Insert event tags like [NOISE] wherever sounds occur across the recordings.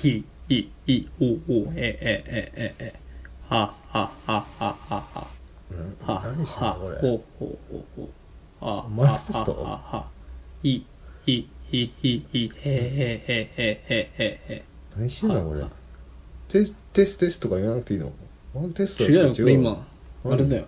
ひ、い、い、お、お、え、え、え、え、え、は、は、は、は、は、は。なは、何してんのは、これ？ほ、ほ、ほ、ほ。は、マイクテストは、は、は。い、い、い、い、い、へ、へ、へ、へ、へ、へ、へ。何してんのこれはテステステスとか言わなくていいの？ワンテスト違うよ、今。何あれだよ。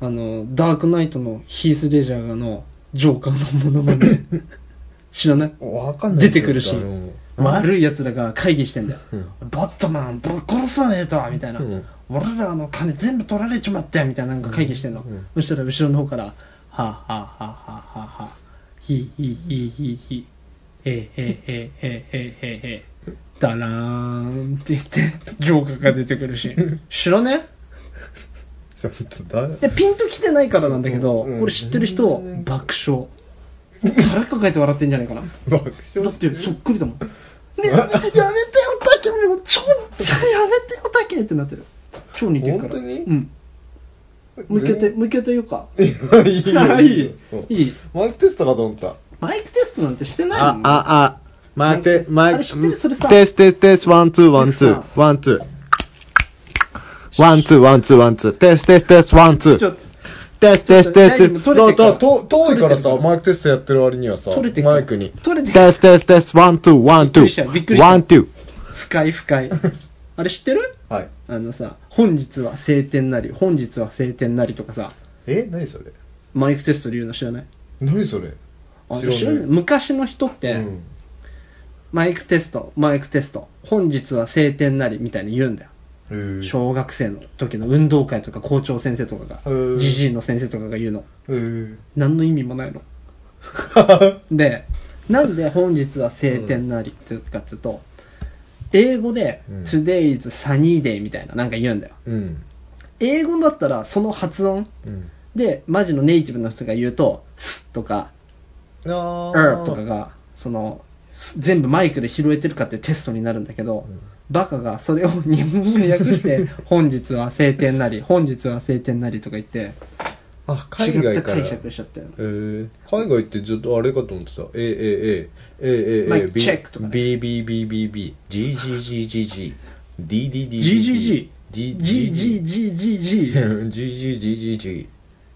あの、ダークナイトのヒース・レジャーのジョーカーのものまね。[LAUGHS] 知らない？わかんない出てくるしうん悪い奴らが会議してんだよ。うん。バットマンぶっ殺さねえとみたいな、うん。俺らの金全部取られちまったよみたいななんか会議してんの、うん。そしたら後ろの方から「はあ、はあはあはあはあはあ、ひひひひひへへへへへへへ。ダラーン」って言ってジョーカーが出てくるし。知らね？[LAUGHS] ちょっと誰？でピンときてないからなんだけど、うん。俺知ってる人うん。爆笑腹抱えて笑ってんじゃないかな爆だ笑ってそっくりだもん。[LAUGHS] ねやめてよ、タケもう超、やめてよ、タケってなってる。超似てるから。本当に？うん。もう一回やって、もう一回やってようか。いいよいいうん [LAUGHS] いい。マイクテストかと思ったマイクテストなんてしてないあもん。、あ、あ、マイクテスト、マイクあれ知ってる？それさテスト、テスト、テスト、 one、two、one、two、one、two。one、two、one、two、one、two、テスト、テスト、テスト、 one、two。ちょっと、テスト、テスト、テスト。だ遠いからさ、マイクテストやってる割にはさ、マイクに。取れてテスト、テスト、テスト、 one、two、one、two。した one、two。深い深い。[LAUGHS] あれ知ってる？はい。あのさ、本日は晴天なり、本日は晴天なりとかさ、え？何それ？マイクテストで言うの知らない？何それ？あ知らない知らない昔の人って、うん。マイクテスト、マイクテスト、本日は晴天なりみたいに言うんだよ。小学生の時の運動会とか校長先生とかがうんじじいの先生とかが言うの。何の意味もないの。[LAUGHS] でなんで本日は晴天なりって言うかっつうと英語でうん。Today is sunny day みたいななんか言うんだよ。うん。英語だったらその発音うん。でマジのネイティブの人が言うとスとかあー。er とかがそのす全部マイクで拾えてるかっていうテストになるんだけど、バカがそれを日本語に訳して本日は晴天なり本日は晴天なりとか言ってあ、違海外から。った解釈しちゃったよえー、海外ってずっとあれかと思ってた。A, A, A, A, A, マイクチェックとかね。B, B, B, B, B, G, G, G, G, G, D, D, D, GGG G, G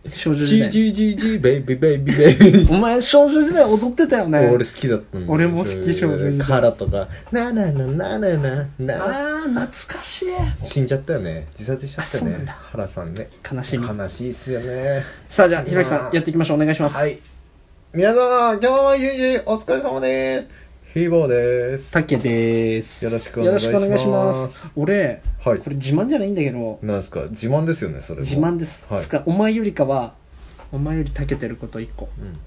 G G G G G, G, G, G, G, G, 少女時 G, 代 G, G, G, Baby, Baby, Baby. お前少女時代踊ってたよね俺好きだったの俺も好き少女時代カラとか、ななななななな。ああ懐かしい死んじゃったよね。自殺しちゃったよね。あそうなんだ原さんね。悲しみ悲しいっすよね。さあじゃあひろきさんやっていきましょうお願いしますはい。皆様、今日も一日お疲れ様です。ヒーボーです。たけでーすよろしくおよ願いしますろしくお願いします俺はいこれ自慢じゃないんだけどなんですか？自慢ですよね、それも。自慢です、はいつ。かお前よりかはお前よりたけてること一個うん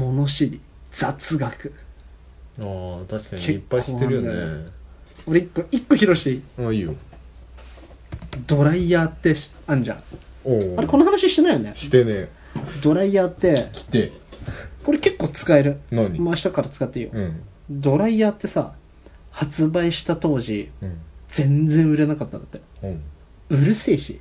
物知り雑学ああ、確かにいっぱい知ってるよね。俺一個一個披露していい？あいいよ。ドライヤーってしあんじゃんおお。あれこの話してないよね？してね。ドライヤーって来て。これ結構使える何？明日から使っていいよ、うん。ドライヤーってさ発売した当時うん。全然売れなかったんだって。うん。うるせえし。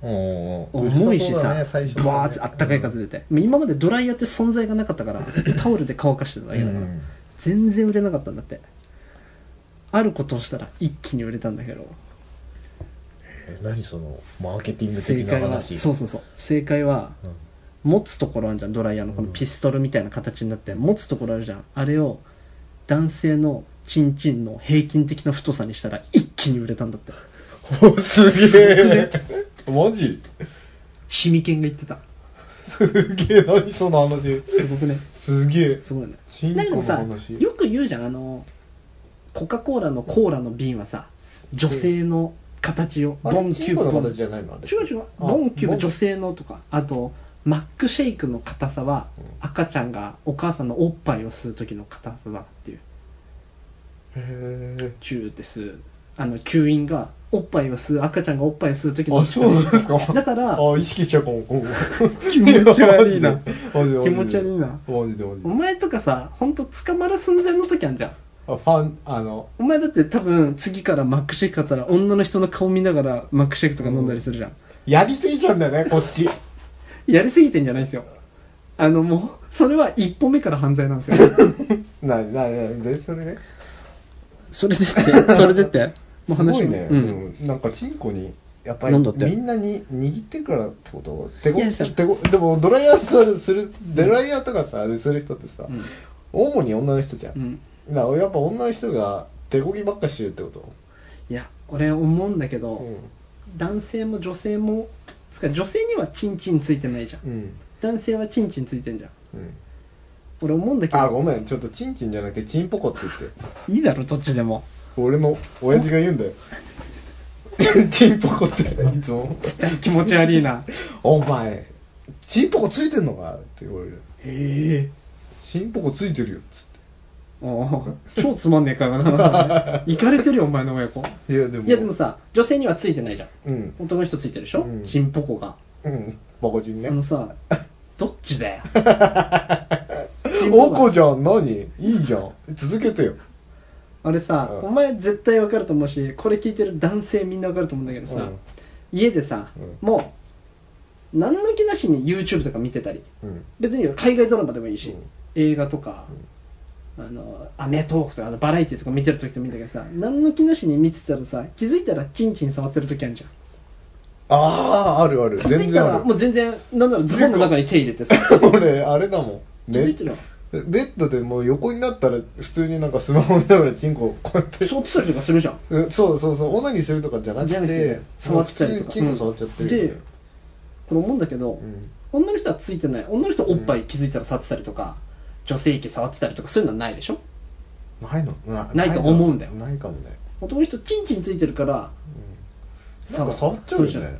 おお重いしさ、ね、最初バーってあったかい風出て、今までドライヤーって存在がなかったからタオルで乾かしてただけだから、うん。全然売れなかったんだって。あることをしたら一気に売れたんだけど。え何その、マーケティング的な正解は話。そうそうそう。正解はうん。持つところあるじゃん。ドライヤーのこのピストルみたいな形になって持つところあるじゃん。あれを男性のチンチンの平均的な太さにしたら一気に売れたんだって。おすげえ。マジ？シミケンが言ってた。すげえ、何その話。すごくね。すげえ。すごいね。チンコのなんかさ話。よく言うじゃんあのコカ・コーラのコーラの瓶はさ女性の形をボンキューブ違う違う。あボンキューブ女性のとか。あとマックシェイクの硬さは赤ちゃんがお母さんのおっぱいを吸う時の硬さだっていうへえ。チューって吸うあの吸引がおっぱいを吸う赤ちゃんがおっぱいを吸う時のあ、そうなんですか？[LAUGHS] だからあ、意識しちゃうかも、今後。気持ち悪いな。気持ち悪いなマジでマジでお。前とかさ本当捕まる寸前の時あんじゃんあ、ファン、あの、お前だって多分次からマックシェイク買ったら女の人の顔見ながらマックシェイクとか飲んだりするじゃん、やりすぎちゃうんだよね、こっち。やりすぎてんじゃないですよ。あのもうそれは一歩目から犯罪なんですよ。[LAUGHS] なになになにで、それね。それでってそれでって？[LAUGHS] もう話すごいね、ううん。ん、なんかチンコにやっぱりなんだって？みんなに握ってるからってこと？手ごいやさ手ごでもドライヤーするするドライヤーとかさ、あれする人ってさ、うん。主に女の人じゃん、うん。だからやっぱ女の人が手こぎばっかしてるってこと？いや俺思うんだけど、うん。男性も女性もつか女性にはチンチンついてないじゃん。うん。男性はチンチンついてんじゃん。うん。俺思うんだけど。あごめん。ちょっとチンチンじゃなくてチンポコって言って。いいだろどっちでも。俺の親父が言うんだよ。チンポコって。いつも。気持ち悪いな。お前チンポコついてんのかって言われる。へえ。チンポコついてるよっつっ超つまんねえ会話の話いかれてるよお前の親子。ていやでも。いやでもさ女性にはついてないじゃん。うん。男の人ついてるでしょ、うん。チンポコが。うん。バカチンね。あのさどっちだよ？[LAUGHS] おこじゃん。何？いいじゃん。続けてよ。あれさ、うん。お前絶対わかると思うしこれ聞いてる男性みんなわかると思うんだけどさ、うん。家でさ、うもう何の気なしに YouTube とか見てたり。うん。別に海外ドラマでもいいし、うん。映画とか、あのアメトーークとかあのバラエティとか見てる時でもいいんだけどさ何の気なしに見てたらさ気づいたらチンチン触ってる時あるじゃん。ああある。ある。気づいたら全然あるもう全然なんならズボンの中に手入れてさ。[LAUGHS] 俺あれだもん。ね気づいてるよベッドでもう横になったら普通になんかスマホ見ながらチンコこうやって。触ってたりとかするじゃん。うんそうそうそう。オナニーするとかじゃなくじゃなくてて触ってたりとか。普通にチンコ触っちゃってる。よねでこれ思うんだけど、うん。女の人はついてない。女の人おっぱい気づいたら触ってたりとか、女性器触ってたりとかそういうのはないでしょ？ないの？なないと思うんだよ。ないかもね。男の人チンチンついてるからなんか触っちゃうよそうじゃんね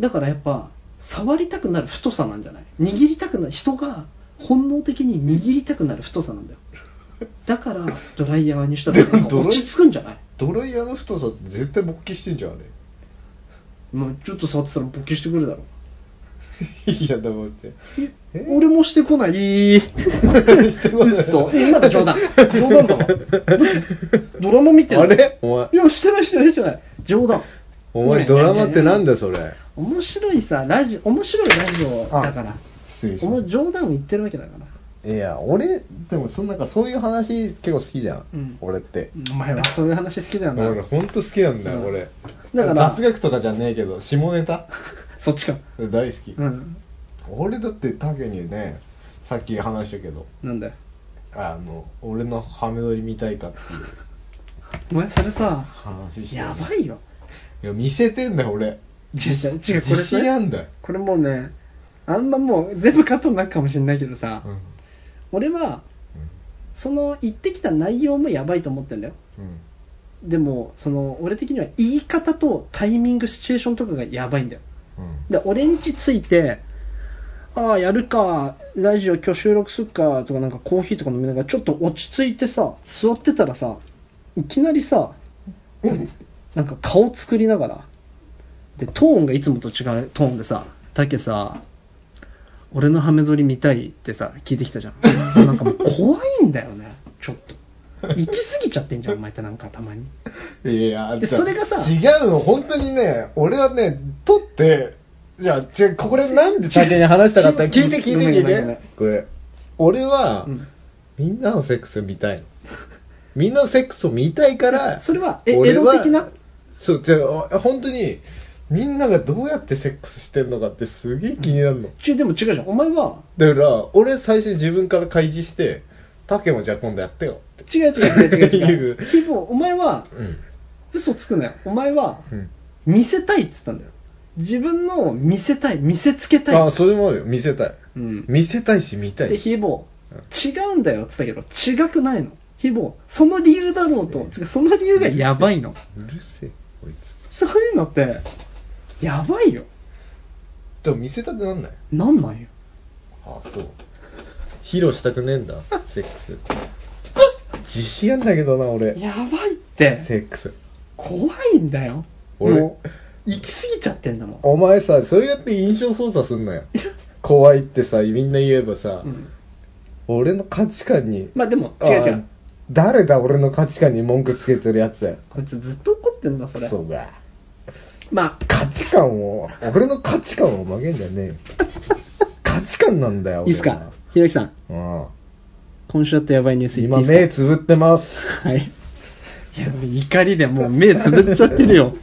だからやっぱ触りたくなる太さなんじゃない？握りたくなる人が本能的に握りたくなる太さなんだよ。だからドライヤーにしたらなんか落ち着くんじゃない？ドライヤーの太さ絶対勃起してんじゃんあもうちょっと触ってたら勃起してくるだろれいやでもって。え？俺もしてこない。してこない。嘘。え今の冗談。冗談だわ。だってドラマ見てるあれ？お前。いやしてないしてないしてない。冗談。お前ドラマってなんだよそれ？面白いさラジオ面白いラジオだから。失礼しおま前冗談を言ってるわけだから。すいや俺でもそのなんかそういう話結構好きじゃん、うん。俺って。お前はそういう話好きだよな。俺ほんと好きなんだよ、うん。俺。だから。雑学とかじゃねえけど下ネタそっちか。大好き、うん。俺だってタケにねさっき話したけど。なんだよ。あの俺のハメ撮り見たいかっていう。[LAUGHS] お前それさ話してやばいよ。いや見せてんだよ俺。違う違う違うこれ自信あんだよ、これもうねあんまもう全部カットになるかもしれないけどさ、うん。俺はその言ってきた内容もやばいと思ってんだよ。うん。でもその俺的には言い方とタイミングシチュエーションとかがやばいんだよ。うんで俺んちついてああやるかラジオ今日収録するかとかなんかコーヒーとか飲みながらちょっと落ち着いてさ座ってたらさいきなりさなんか顔作りながらでトーンがいつもと違うトーンでさ「だけさ俺のハメ撮り見たい」ってさ聞いてきたじゃん。[LAUGHS] なんかもう怖いんだよねちょっと行き過ぎちゃってんじゃんお前ってなんかたまに。いやでそれがさ違うの本当にね俺はね撮っていや違うこれなんで竹に話したかった？聞いて聞いて聞いてこれ俺は、うん。みんなのセックス見たい。のみんなのセックスを見たいからそれはえエロ的な？そうじゃあ本当にみんながどうやってセックスしてんのかってすげえ気になるの、ちゅでも違うじゃん。お前はだから俺最初に自分から開示して竹もじゃあ今度やってよって違う違う違う違う違言うう。ヒボ、お前は、うん嘘つくなよ。お前は、うん見せたいっつったんだよ。自分のを見せたい、見せつけたい。あそれもあるよ見せたいうん。見せたいし見たで、いしヒボ、違うんだよっつったけど、違くないの。ヒボ、その理由だろうと、つうかその理由がやばいの。うるせえこいつそういうのって、やばいよ。でも見せたくなんないなんなんよ。あそう披露したくねえんだセックス。自信あんだけどな俺。やばいって、セックス。怖いんだよ。俺。もう、行き過ぎちゃってんだもん。お前さそうやって印象操作すんなよ。怖いってさみんな言えばさ、うん。俺の価値観に。まあでも、違う違あう。誰だ俺の価値観に文句つけてるやつだよ。こいつずっと怒ってんだ、それ。そうだ。まあ、価値観を俺の価値観を曲げんじゃねえよ。[LAUGHS] 価値観なんだよいいっすか？ひろきさん、俺は今週あったやばいニュースうん今言っていいですつぶってますはい。いや、怒りでもう目つぶっちゃってるよ。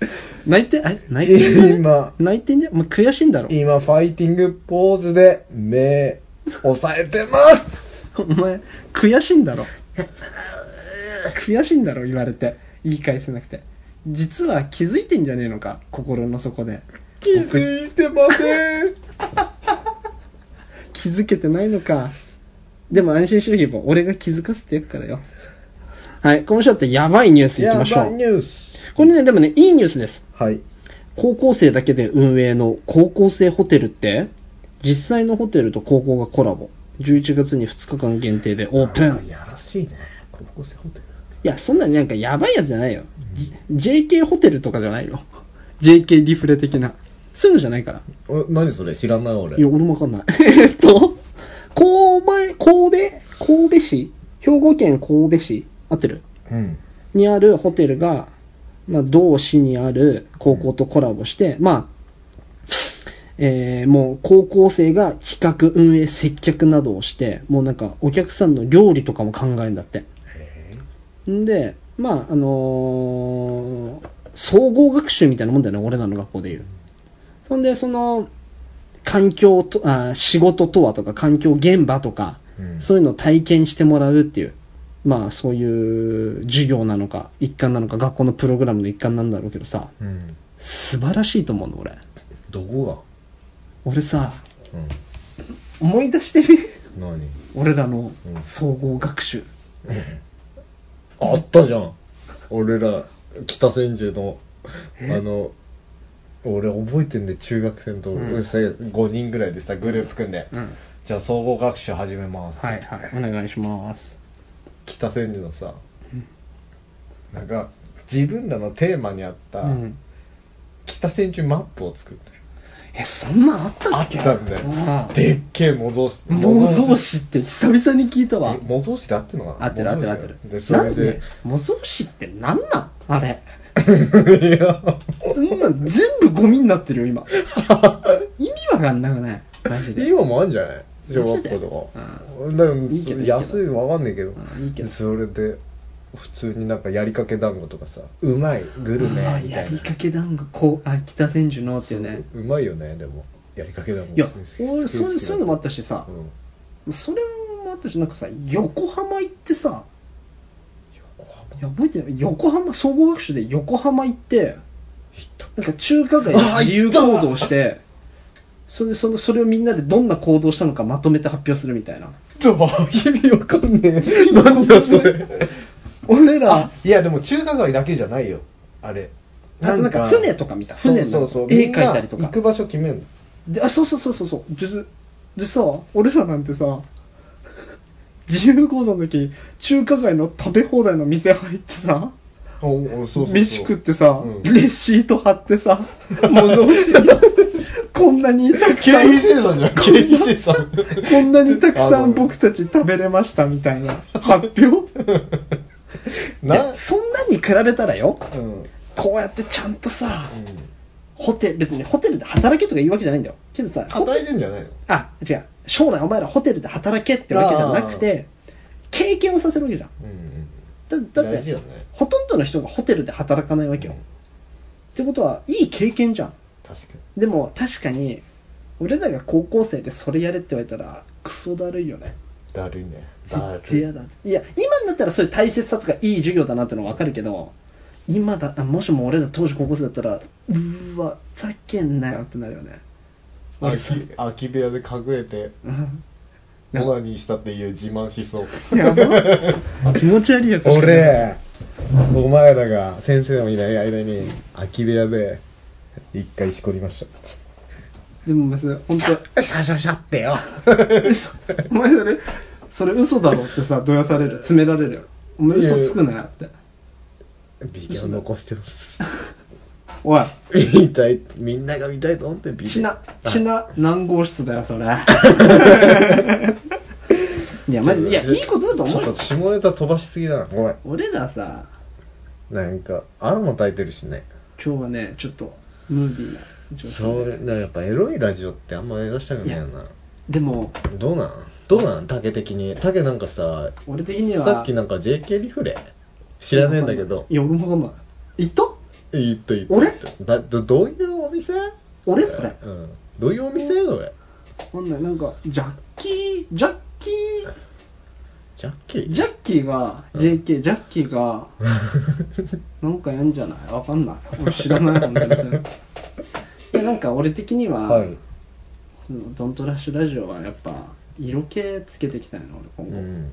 [LAUGHS] 泣いて、あれ？泣いてんじゃん今、泣いてんじゃんもう悔しいんだろ？今、ファイティングポーズで目、押さえてます [LAUGHS] お前、悔しいんだろ？悔しいんだろ、言われて。言い返せなくて。実は気づいてんじゃねえのか、心の底で。気づいてません [LAUGHS] 気づけてないのか。でも安心しろ、ヒーボー俺が気づかせてやるからよ。はい、今週だってやばいニュースいきやばましょう。いニュース。これね、でもね、いいニュースです。はい。高校生だけで運営の高校生ホテルって、実際のホテルと高校がコラボ。11月に2日間限定でオープン。いやらしいね。高校生ホテル。や、そんなになんかやばいやつじゃないよ。JK ホテルとかじゃないよ。JK リフレ的な。そういうのじゃないから。お、何それ？知らない俺。いや、俺もわかんない。[LAUGHS] えっと、神戸、神戸、神戸市？兵庫県神戸市？合ってる？うん。にあるホテルが、まあ、同市にある高校とコラボして、まあ、えーもう高校生が企画、運営、接客などをして、もうなんかお客さんの料理とかも考えるんだって。んで、まあ、あのー総合学習みたいなもんだよね、俺らの学校でいう。そんで、その、環境と、あ仕事とはとか、環境現場とか、うんそういうのを体験してもらうっていう、まあそういう授業なのか、一環なのか、学校のプログラムの一環なんだろうけどさ、うん。素晴らしいと思うの、俺。どこ俺さ、が思い出してみうん。何？俺らのうん総合学習。あったじゃん。俺ら、北千住の、あの、俺覚えてんで、中学生と、うんさ5人ぐらいでさ、グループ組んで、うん。じゃあ総合学習始めます。はいはい、お願いします。北千住のさ、なんか、自分らのテーマに合った、うん。北千住マップを作ったよえ、そんなんあったあっけ？ったんだよ。うんでっけえ模造紙。模造紙って久々に聞いたわえ。模造紙で合ってんのかな？合ってる合ってる合ってる。で、それでで、模造紙ってなんなん？あれ。いや、うんなん全部ゴミになってるよ、今。[LAUGHS] 意味わかんなくない？マジで。今もあんじゃない？小学校とか。だからいいけどいいけど安いのわかんないけど。うんいいけど。それで、普通になんかやりかけ団子とかさ、うまい、グルメあみたいな。やりかけ団子、こう、あ、北千住のっていうね。うまいよね、でも。やりかけ団子。いやそういう、そういうのもあったしさう、ん。それもあったし、なんかさ、横浜行ってさ、や、覚えてない横浜、総合学習で横浜行って、なんか中華街で自由行動して、それで、その、それをみんなでどんな行動したのかまとめて発表するみたいな。意味わかんねえ。[LAUGHS] なんだそれ。俺ら、いや、でも中華街だけじゃないよ。あれ。なんか船とか見た。そう船のそうそう。絵描いたりとか。行く場所決めんの。で、あ、そうそうそうそうそう。で、でさ、俺らなんてさ、自由行動の時、中華街の食べ放題の店入ってさ、おおそうそうそう。飯食ってさ、うんレシート貼ってさ、模造紙こんなにたく経さん、費生産じゃん、経費生産。こんなにたくさあん僕たち食べれましたみたいな発表？[LAUGHS] いなや、そんなんに比べたらよ、うん。うん。こうやってちゃんとさ、ホテル、別にホテルで働けとか言うわけじゃないんだよ。けどさ、働いてんじゃないの？あ、違う。将来お前らホテルで働けってわけじゃなくて、経験をさせるわけじゃん。うんうん。だだって、ね。ほとんどの人がホテルで働かないわけよ。ってことは、いい経験じゃん。確かでも、確かに、俺らが高校生でそれやれって言われたら、クソだるいよね。に。だるいね。絶だるい。いや、今になったらそういう大切さとかいい授業だなってのはわかるけど、今だ、あもしも俺ら当時高校生だったら、うーわ、ざけんなよってなるよね。空き、空き部屋で隠れて、うんオナニーしたっていう自慢しそう。やば気持ち悪いやつしかない俺、お前らが先生もいない間に、空き部屋で、一回しこりました。でも別に、本当シャシャシャってよ。お前それ、それ嘘だろってさ、どやされる。詰められるよ。お前嘘つくなよって。ビデオ残してます。おい、見たい、みんなが見たいと思ってビデオ。ちな、ちな何号室だよ、それ。[LAUGHS] いや、まじ、いや、いいことだと思うよちょっと。下ネタ飛ばしすぎだな。ごめん。俺らさ、なんか、アロマ炊いてるしね。今日はね、ちょっと、ムーディーな状そ況で。れ、なんかやっぱエロいラジオってあんま目指したくないよな。でも、どうなん？どうなん？竹的に。竹なんかさ、俺的には、さっきなんか JK リフレ？知らねえんだけど。いや俺もわかんない。行った？言った言った俺？だどどういうお店？俺？それ。うん。どういうお店？それ。わかんない。なんかジャッキー？ジャッキー？ジャッキー？ジャッキーが JK ジャッキーが [LAUGHS] なんかやんじゃない？わかんない。俺知らない本当にそれ [LAUGHS] いやなんか俺的には、はい。ドントラッシュラジオはやっぱ色気つけていきたいの俺今後、うん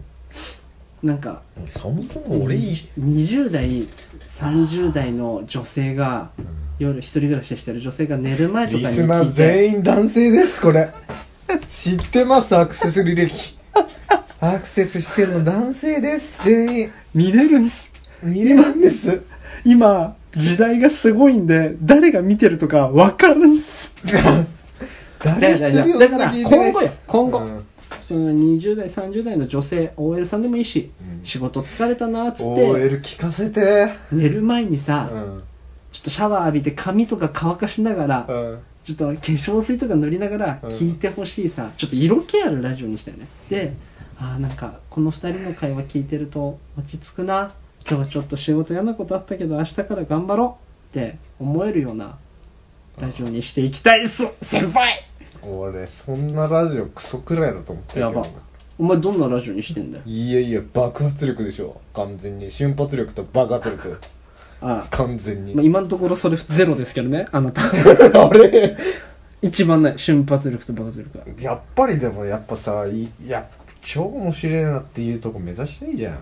なんかそもそも俺いい。20代30代の女性が夜一人暮らししてる女性が寝る前とかにリスナ全員男性ですこれ。[LAUGHS] 知ってますアクセス履歴。[LAUGHS] アクセスしてるの男性です全員。見れるんです。見れるんです。今時代がすごいんで誰が見てるとか分かるんです [LAUGHS] だから今後よ今後うんその20代30代の女性 OL さんでもいいし、うん。仕事疲れたなっつって OL 聞かせて。寝る前にさ、うん。ちょっとシャワー浴びて髪とか乾かしながら、うん。ちょっと化粧水とか塗りながらうん。聞いてほしいさ、ちょっと色気あるラジオにしたよね。でああなんかこの2人の会話聞いてると落ち着くな。今日はちょっと仕事嫌なことあったけど明日から頑張ろうって思えるようなラジオにしていきたいっす先輩俺そんなラジオクソくらいだと思ってるけどやば。お前どんなラジオにしてんだよ。いやいや爆発力でしょ。完全に。瞬発力と爆発力。あ完全に、まあ、今のところそれゼロですけどねあなた。[LAUGHS] あれ？一番ない瞬発力と爆発力がやっぱりでもやっぱさいいや超面白いなっていうとこ目指していいじゃん、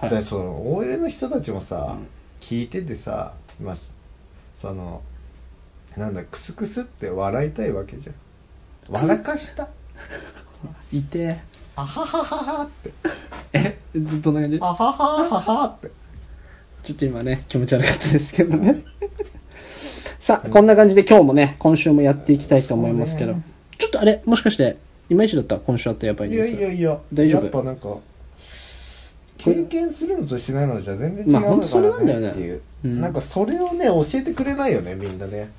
はい。でその OL の人たちもさ、うん。聞いててさまあそのなんだクスクスって笑いたいわけじゃん笑かした？いて。あははははって。えずっとな感じ？あははははって。ちょっと今ね、気持ち悪かったですけどね。さあ、こんな感じで今日もね、今週もやっていきたいと思いますけど。ね。ちょっとあれ、もしかして、いまいちだったら今週あったらやばいいやです？いやいや大丈夫？やっぱなんか経験するのとしないのじゃ全然違うのまあほんとそれなんだよねね。っていう、うん。なんかそれをね教えてくれないよねみんなね。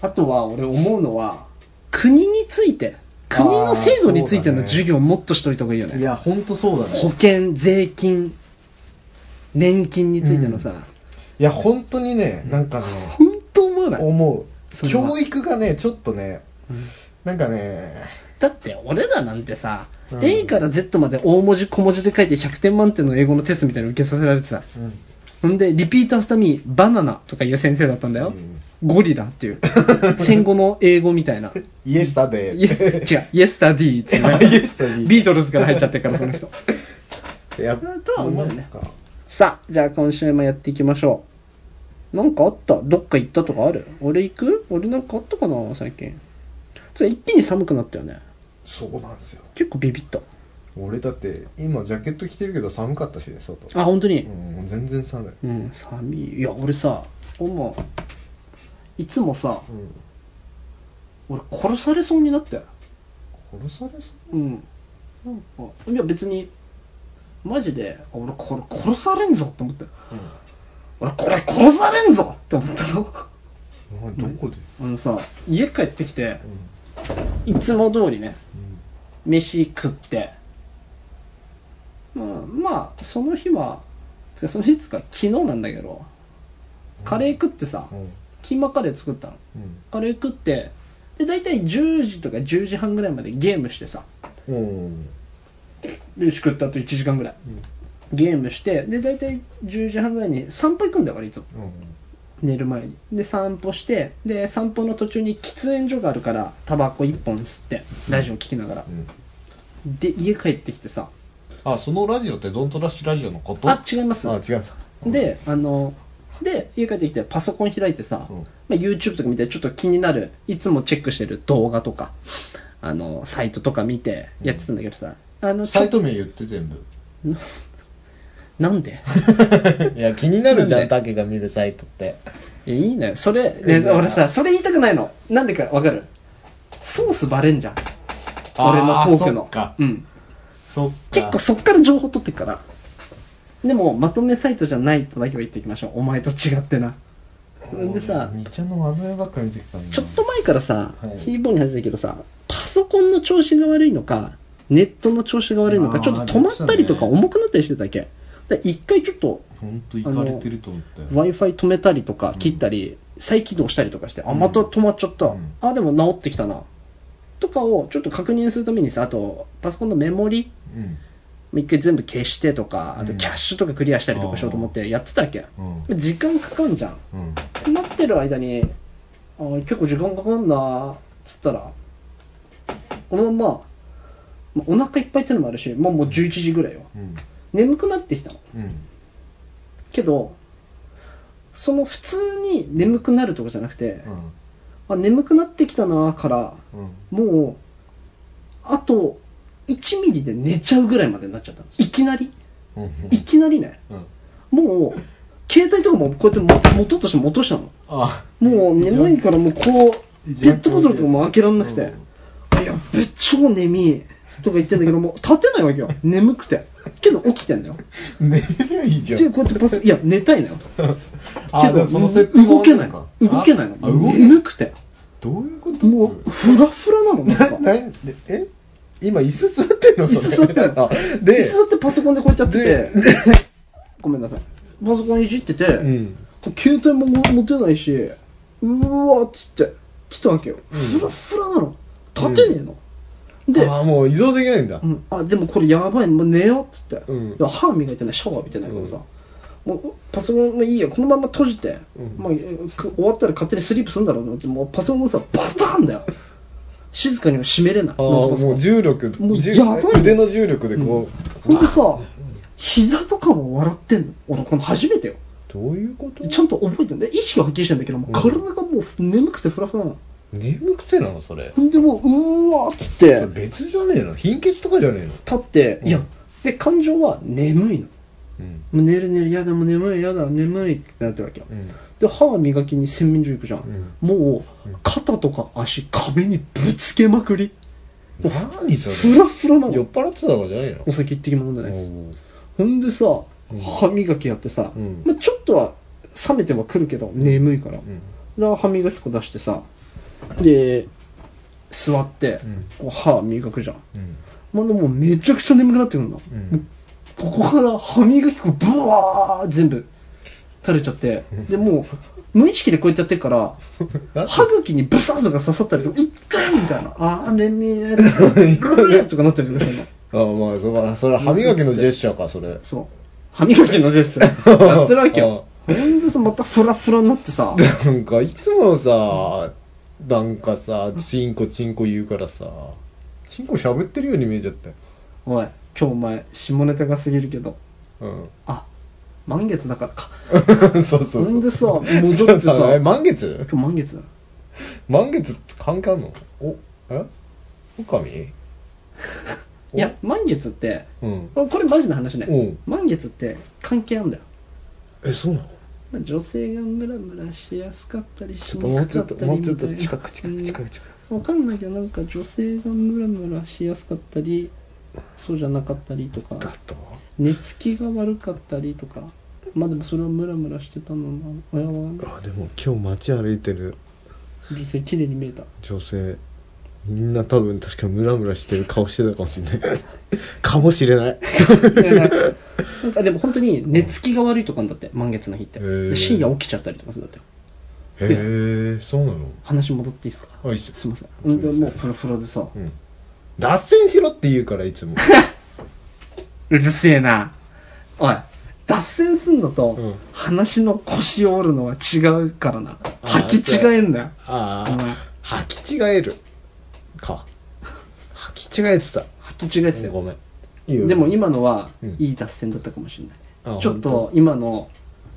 あとは、俺思うのは、国について、国の制度についての授業をもっとしといた方がいいよね。やほんとそうだ保険、税金、年金についてのさ、いや本当にねなんかね本当思わない？思う。それは教育がねちょっとね、なんかねだって俺らなんてさ、うん。A から Z まで大文字小文字で書いて100点満点の英語のテストみたいなの受けさせられてた。ほんで、 repeat after me、バナナとかいう先生だったんだよ。ゴリラっていう。[LAUGHS] 戦後の英語みたいな。 yesterday yes、違う、 yesterday っていうね yesterday ビートルズから入っちゃってるから、その人。やっとは思うよねさあ、じゃあ今週もやっていきましょう。なんかあった？どっか行ったとかある？俺行く？俺なんかあったかな？最近。つ一気に寒くなったよね。そうなんですよ結構ビビった。俺だって今ジャケット着てるけど寒かったしね外あ、本当に？うん全然寒いうん、寒い。いや、俺さ、もう、いつもさ、うん。俺殺されそうになって。殺されそう？ん。なんか、いや別に、マジで、あ俺これ殺されんぞって思って。俺これ殺されんぞって思ったの。うなどこで？あのさ、家帰ってきて、うん。いつも通りね、うん。飯食って、まあ、まあ、その日は、その日っつうか昨日なんだけど、カレー食ってさ、うんキーマカレー作ったの。うんカレー食って、で、大体10時とか10時半ぐらいまでゲームしてさ、うんで、飯食った後1時間ぐらい。ゲームして、で、大体10時半ぐらいに散歩行くんだから、いつも。寝る前に。で、散歩して、で、散歩の途中に喫煙所があるから、タバコ1本吸って、ラジオ聞きながら。うんで、家帰ってきてさ、あそのラジオってドントラッシュラジオのこと？あ、違います。あ違うんですで、あの、で、家帰ってきてパソコン開いてさ、うんまあ、YouTube とか見てちょっと気になる、いつもチェックしてる動画とか、あの、サイトとか見てやってたんだけどさ、あの、サイト名言って全部？[LAUGHS] なんで？[LAUGHS] いや気になるじゃなんタケが見るサイトっていや、いいのよ。それ、ね、俺さ、それ言いたくないの。なんでかわかる？ソースバレんじゃん。俺のトークの。そっかうん。そっか結構そっから情報取ってっから。でも、まとめサイトじゃないとだけは言っていきましょう。お前と違ってな。んでさ、みちゃんのあの絵ばっか見てきたんだちょっと前からさ、はい。ヒーボーに始めたけどさ、パソコンの調子が悪いのか、ネットの調子が悪いのか、ちょっと止まったりとか重くなったりしてたっけ？で一回ちょっと本当行かれてると思ったよ。w i f i 止めたりとか切ったり、再起動したりとかしてあまた止まっちゃった、うん。あでも治ってきたな。とかをちょっと確認するためにさあとパソコンのメモリうん一回全部消してとかあとうんキャッシュとかクリアしたりとかしようと思ってやってたわけ、うん。時間かかんじゃん。うん。待ってる間にあ結構時間かかんなつったらこのまま、まあ、お腹いっぱいってのもあるし、まあ、もう11時ぐらいよ。うん。眠くなってきたの。うん。けどその普通に眠くなるとかじゃなくて、あ眠くなってきたなからうん。もうあと1ミリで寝ちゃうぐらいまでになっちゃったのいきなり？うん。いきなりね。うん。もう携帯とかもこうやっても持とうとしても落としたのあもう眠いからもうこうペットボトルとかも開けらんなくて「いやべ超眠い」とか言ってんだけどもう立てないわけよ眠くてけど起きてんだよ眠いじゃんでこうやってパスいや寝たいのよあけどその設定も動けないか動けないの眠くてどういうこともうフラフラなのなんかえ今椅子座ってんの？椅子座ってんの？あで椅子だってパソコンでこうやってやってて。ごめんなさい。パソコンいじってて、うん。携帯も持てないしうわっつって来たわけよ、フラフラなの。立てねえの、でああもう移動できないんだ。うん、あでもこれやばい。もう寝ようっつって、うん。で歯磨いてない。シャワー浴びてないからさ、もうパソコンもいいや。このまま閉じて、うん。まあ、く終わったら勝手にスリープするんだろうと思って。もうパソコンもさバターンだよ静かには閉めれない。ああもう重力もう重やばい。腕の重力でこう、ほんでさ膝とかも笑ってんの。俺この初めてよ。どういうこと？ちゃんと覚えてんで意識ははっきりしてんだけどもう体がもう眠くてフラフラなの。眠くてなのそれ？ほんでもううーわーっつっそれて別じゃねえの？貧血とかじゃねえの？立って、いやで感情は眠いの。うん。もう寝る寝るやだもう眠いやだ眠いってなってるわけよ。うんで歯磨きに洗面所行くじゃん、うもう肩とか足壁にぶつけまくり。何それ。フラフラな酔っの払ってたのじゃないの？お酒一滴も飲んでないです。ほんでさうん。歯磨きやってさ、うん。まあ、ちょっとは冷めてはくるけど眠いから、うん。で歯磨き粉出してさで座って、うん。こう歯磨くじゃん。うん。まあでもうめちゃくちゃ眠くなってくるの、うん。ここから歯磨き粉ブワー全部垂れちゃってでもう無意識でこうやってやってるから歯茎にブサッとか刺さったりとか「痛い!」みたいな「あー眠い」とかなったりとかしてんのあまあそまあそれは歯磨きのジェスチャーかそれ。そう。歯磨きのジェスチャー。やってるわけよ。ほんでさまたフラフラになってさ。[LAUGHS] なんかいつもさなんかさチンコチンコ言うからさチンコ喋ってるように見えちゃったよ。おい今日お前下ネタが過ぎるけど。うあ満月だからか。[LAUGHS] んそうそう。ほんでさ戻ってえさ。満月？今日満月。だ満月関係あんの？おえ？オカミいや満月ってうん。これマジな話ね。うん。満月って関係あんだよ。えそうなの？まあ女性がムラムラしやすかったりしかったりもうちょっと近く近く近く近く。わかんないけどなんか女性がムラムラしやすかったりそうじゃなかったりとか。だと？寝つきが悪かったりとかまあでもそれはムラムラしてたのな。親はあでも今日街歩いてる。女性綺麗に見えた。女性。みんな多分確かムラムラしてる顔してたかもしれない。[LAUGHS] かもしれない。なんかでも本当に寝つきが悪いとかなんだって満月の日って。深夜起きちゃったりとかするんだって。よへえそうなの？話戻っていいですか？あいいっすよ。すいません。うんでもうフラフラでさ。うん。脱線しろって言うからいつも。[LAUGHS] うるせえな。おい脱線すんのと、うん。話の腰を折るのは違うからな。あー履き違えんだよ。あお前。履き違える。か。履き違えてた。履き違えてたよ。ごめん。いいよでも今のはうん。いい脱線だったかもしれない、あちょっと今の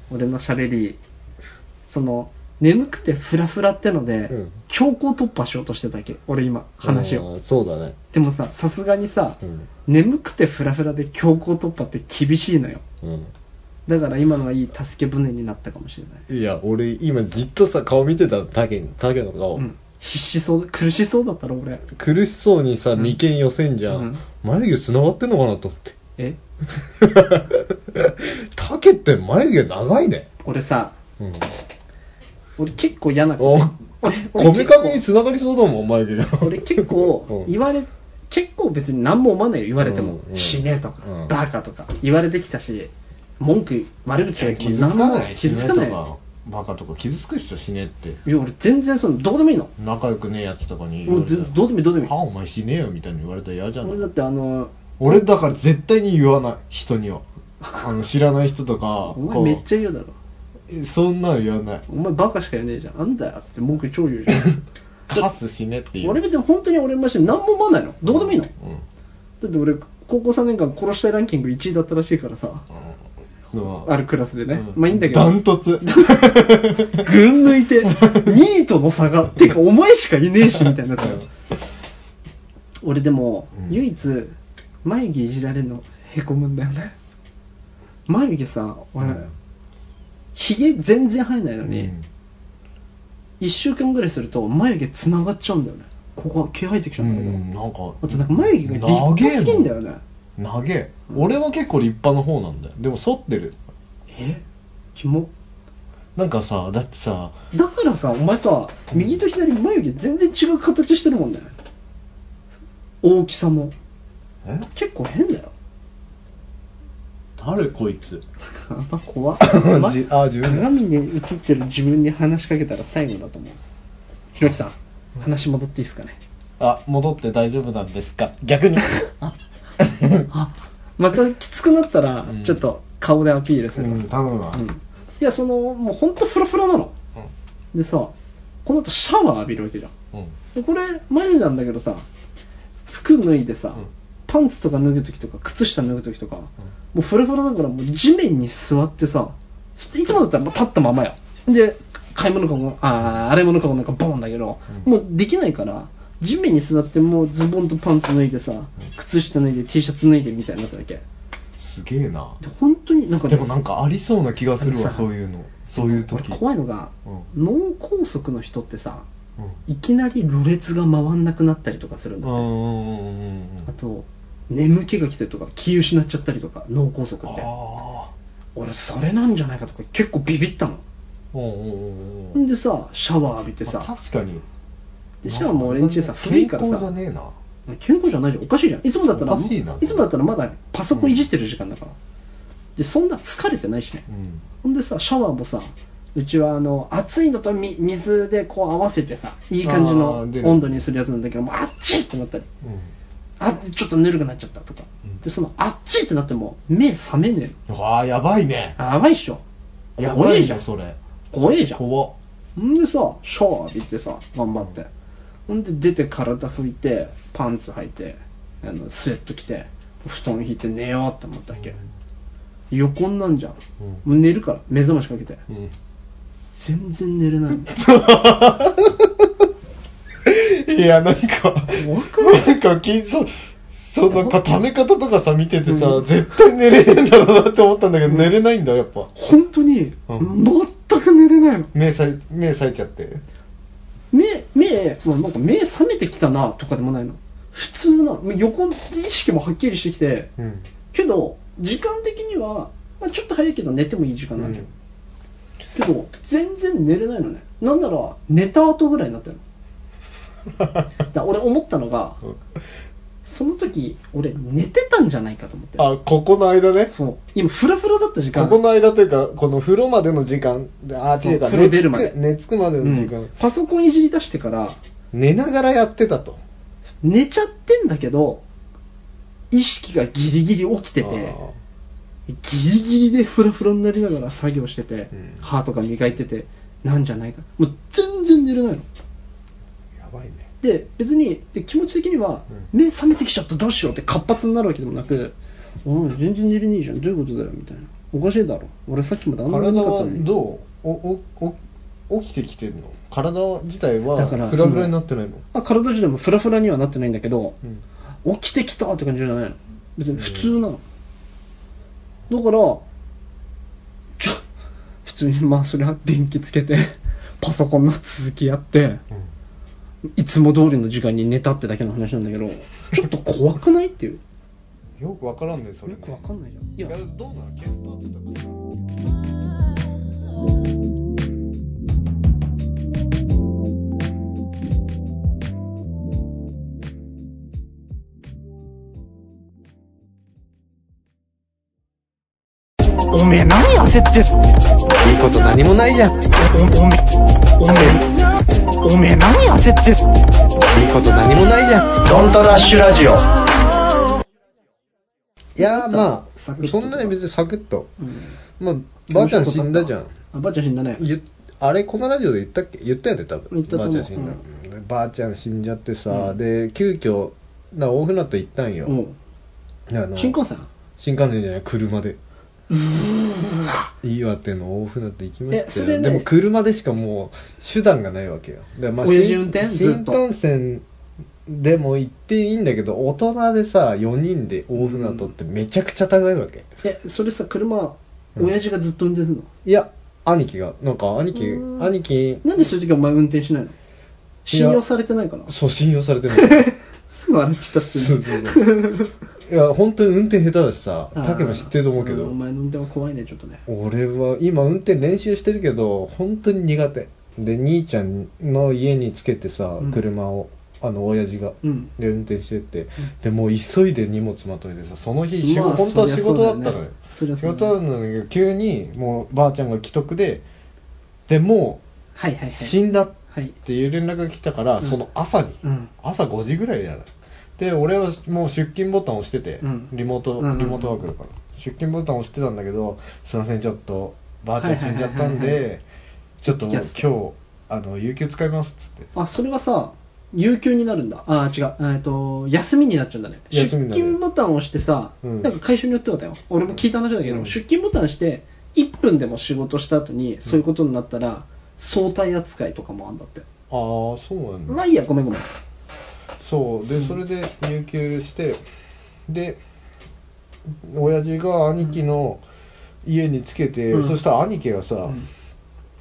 俺の喋りその眠くてフラフラってので、うん。強行突破しようとしてたわけ。俺今話を。をそうだね。でもささすがにさ、うん。眠くてフラフラで強行突破って厳しいのよ。うんだから今のはいい助け舟になったかもしれない。いや俺今じっとさ顔見てたタケタケの顔、うん。必死そう苦しそうだったろ俺。苦しそうにさ眉間寄せんじゃん、うん。眉毛繋がってんのかなと思って。え？[LAUGHS] タケって眉毛長いね。俺さうん。俺結構嫌なお俺俺こめかみ結に繋がりそうだもん眉毛が。構俺結構うん。言われ結構別に何も思わないよ言われても、うんうん。死ねとか、うん。バカとか言われてきたし文句悪口は傷つかない？傷つかない。バカとか。傷つく人死ねって。いや俺全然そのどうでもいいの。仲良くねえやつとかに言もうどうでもいいどうでもいい。はお前死ねえよみたいに言われたら嫌じゃん。俺だってあの俺だから絶対に言わない人には。あの知らない人とかお前めっこちゃ言うだろ。うそんなの言わない。お前バカしか言わねえじゃん。あんだよって文句超言うじゃん。[LAUGHS] カス死ねっていう。俺別に本当に俺マジで何も思わないの。どうでもいいの。だうん。って俺高校3年間殺したいランキング1位だったらしいからさ。うんあるクラスでね、うん。まあいいんだけど。ダントツ。[LAUGHS] 群抜いて2位との差がてかお前しかいねえしみたいになったよ俺でも、うん。唯一眉毛いじられるのへこむんだよね。眉毛さ俺、うん。ひげ全然生えないのに、うん。1週間ぐらいすると眉毛つながっちゃうんだよね。ここ毛生えてきちゃううんだけど、ん。なんかあとなんか眉毛が立派すぎんだよね長え俺は結構立派の方なんだよ。でも反ってる。え？キモ。なんかさだってさだからさお前さ右と左眉毛全然違う形してるもんね。大きさも。え？結構変だよ。誰こいつ？やっぱ怖っ [LAUGHS] あ自分で。鏡に映ってる自分に話しかけたら最後だと思う。ひろきさん話戻っていいですかね？あ戻って大丈夫なんですか？逆に [LAUGHS] [LAUGHS] またきつくなったらうん。ちょっと顔でアピールすうる。わん頼むわ。うん。いやそのもうほんとフラフラなの、でさこの後シャワー浴びるわけじゃん。これマジなんだけどさ服脱いでさ、うん。パンツとか脱ぐ時とか靴下脱ぐ時とか、もうフラフラだからもう地面に座ってさいつもだったらもう立ったままよ。で買い物かごあー洗い物かごなんかボーンだけど、もうできないから地面に座ってもうズボンとパンツ脱いでさ、靴下脱いで T シャツ脱いでみたいになったわけ。ですげえな。で本当になんかねでもなんかありそうな気がするわあのさそういうの。そういう俺時怖いのが、うん。脳梗塞の人ってさうん。いきなりろれつが回んなくなったりとかするんだって、うんうんうんうんあと眠気が来てるとか気失っちゃったりとか脳梗塞って。あ俺それなんじゃないかとか結構ビビったの。あうんうんうんうんん。でさシャワー浴びてまあさ確かにでシャワーも俺んちさ古いから健康じゃさねえな。健康じゃないじゃん。おかしいじゃん。いつもだったらいつもだったらまだパソコンいじってる時間だから、でそんな疲れてないしね。うん。ほんでさシャワーもさうちはあの熱いのとみ水でこう合わせてさいい感じあの温度にするやつなんだけどもうあっちいってなったり。あちょっとぬるくなっちゃったとか、うん。でそのあっちいってなっても目覚めねえうんああやばいね。のやばいっしょ。やばいじゃん。ねそれ。怖えじゃん。怖んでさシャワー浴びてさ頑張ってほんで出て体拭いてパンツ履いてあのスウェット着て布団引いて寝ようって思ったっけ、横になんじゃん。もう寝るから目覚ましかけて。うん。全然寝れない。のいやなんかなんかきそうそうそうたため方とかさ見ててさ、絶対寝れねえんだろうなって思ったんだけど、寝れないんだやっぱ。本当にうん。全く寝れないの。目さい目さいちゃって目目もうなんか目覚めてきたなとかでもないの。普通なもう横の意識もはっきりしてきて。うん。けど時間的には、まあ、ちょっと早いけど寝てもいい時間なんだよ、けど全然寝れないのね。なんなら寝た後ぐらいになってるの。[LAUGHS] だ俺思ったのがうんその時俺寝てたんじゃないかと思って。あここの間ね。そう。今フラフラだった時間。ここの間というかこの風呂までの時間。あそう違うか風呂出るまで。寝つく寝つくまでの時間、うん。パソコンいじり出してから寝ながらやってたと。寝ちゃってんだけど意識がギリギリ起きててギリギリでフラフラになりながら作業してて、うん。歯とか磨いててなんじゃないか。もう全然寝れないの。やばいねで別にで気持ち的には、目覚めてきちゃったどうしようって活発になるわけでもなく「おい全然寝れねえじゃん。どういうことだよ」みたいな「おかしいだろ。俺さっきまであんな体はのに」どう？おおお起きてきてんの？体自体はだからフラフラになってないの？まあ、体自体もフラフラにはなってないんだけどうん。起きてきたって感じじゃないの。別に普通なの、だから普通にまあそれは電気つけてパソコンの続きやっていつも通りの時間に寝たってだけの話なんだけどちょっと怖くないっていう？よくわからんねそれ。ねよくわかんないじゃん。いや。いやどうなの検討っつったかおめえ何焦っていいこと何もないじゃん。いいおおめおめおめえ何焦ってこと何もないじゃんドントラッシュラジオ。いやーまサクッとあそんなに別にサクッと、まあばあちゃん死んだじゃん。あばあちゃん死んだね。ゆあれこのラジオで言ったっけ？言ったよね多分。言ったと思う。ばあちゃん死んだ、ばあちゃん死んじゃってさ、で急遽な大船渡行ったんよ、う。んあの新幹線？新幹線じゃない車で岩手の大船渡行きましたよ、ねでも車でしかもう手段がないわけよ。で、まあ、新幹線でも行っていいんだけど大人でさ4人で大船渡ってめちゃくちゃ高いわけ、えそれさ車親父がずっと運転するの、いや兄貴が。なんか兄貴うん。兄貴。なんでそういう時お前運転しないの？信用されてないかな？そう信用されてる [LAUGHS] 笑ってた普通にいや本当に運転下手だしさあー。タケも知ってると思うけど、んお前の運転は怖いねちょっとね。俺は今運転練習してるけど本当に苦手。で兄ちゃんの家につけてさ、うん。車をあの親父がうん。で運転してって、でもう急いで荷物まとめてさその日仕事、まあ本当は仕事だったのよ、仕そりゃそうだ事よねなのに急にもうばあちゃんが既得ででもはいはいはうい。死んだっはい。ていう連絡が来たから、ん。その朝に。うん。朝5時ぐらいじゃない？で俺はもう出勤ボタン押してて、うん。リモートうんうんうん。リモートワークだから、出勤ボタン押してたんだけどすいませんちょっとばあちゃん死んじゃったんはいはいはいはい。でちょっと今日あの有給使いますっつって。あそれはさ有給になるんだ。あ違う。えっと休みになっちゃうんだね。出休みになる。勤ボタンを押してさ、うん。なんか会社によってはだよ。俺も聞いた話だけど、うん。出勤ボタンして1分でも仕事した後にそういうことになったら相対扱いとかもあんだって、ああそうなんだ、まあいいやごめんごめんそう。でそれで有給してで親父が兄貴の家につけて、うん。そしたら兄貴がさ、ん。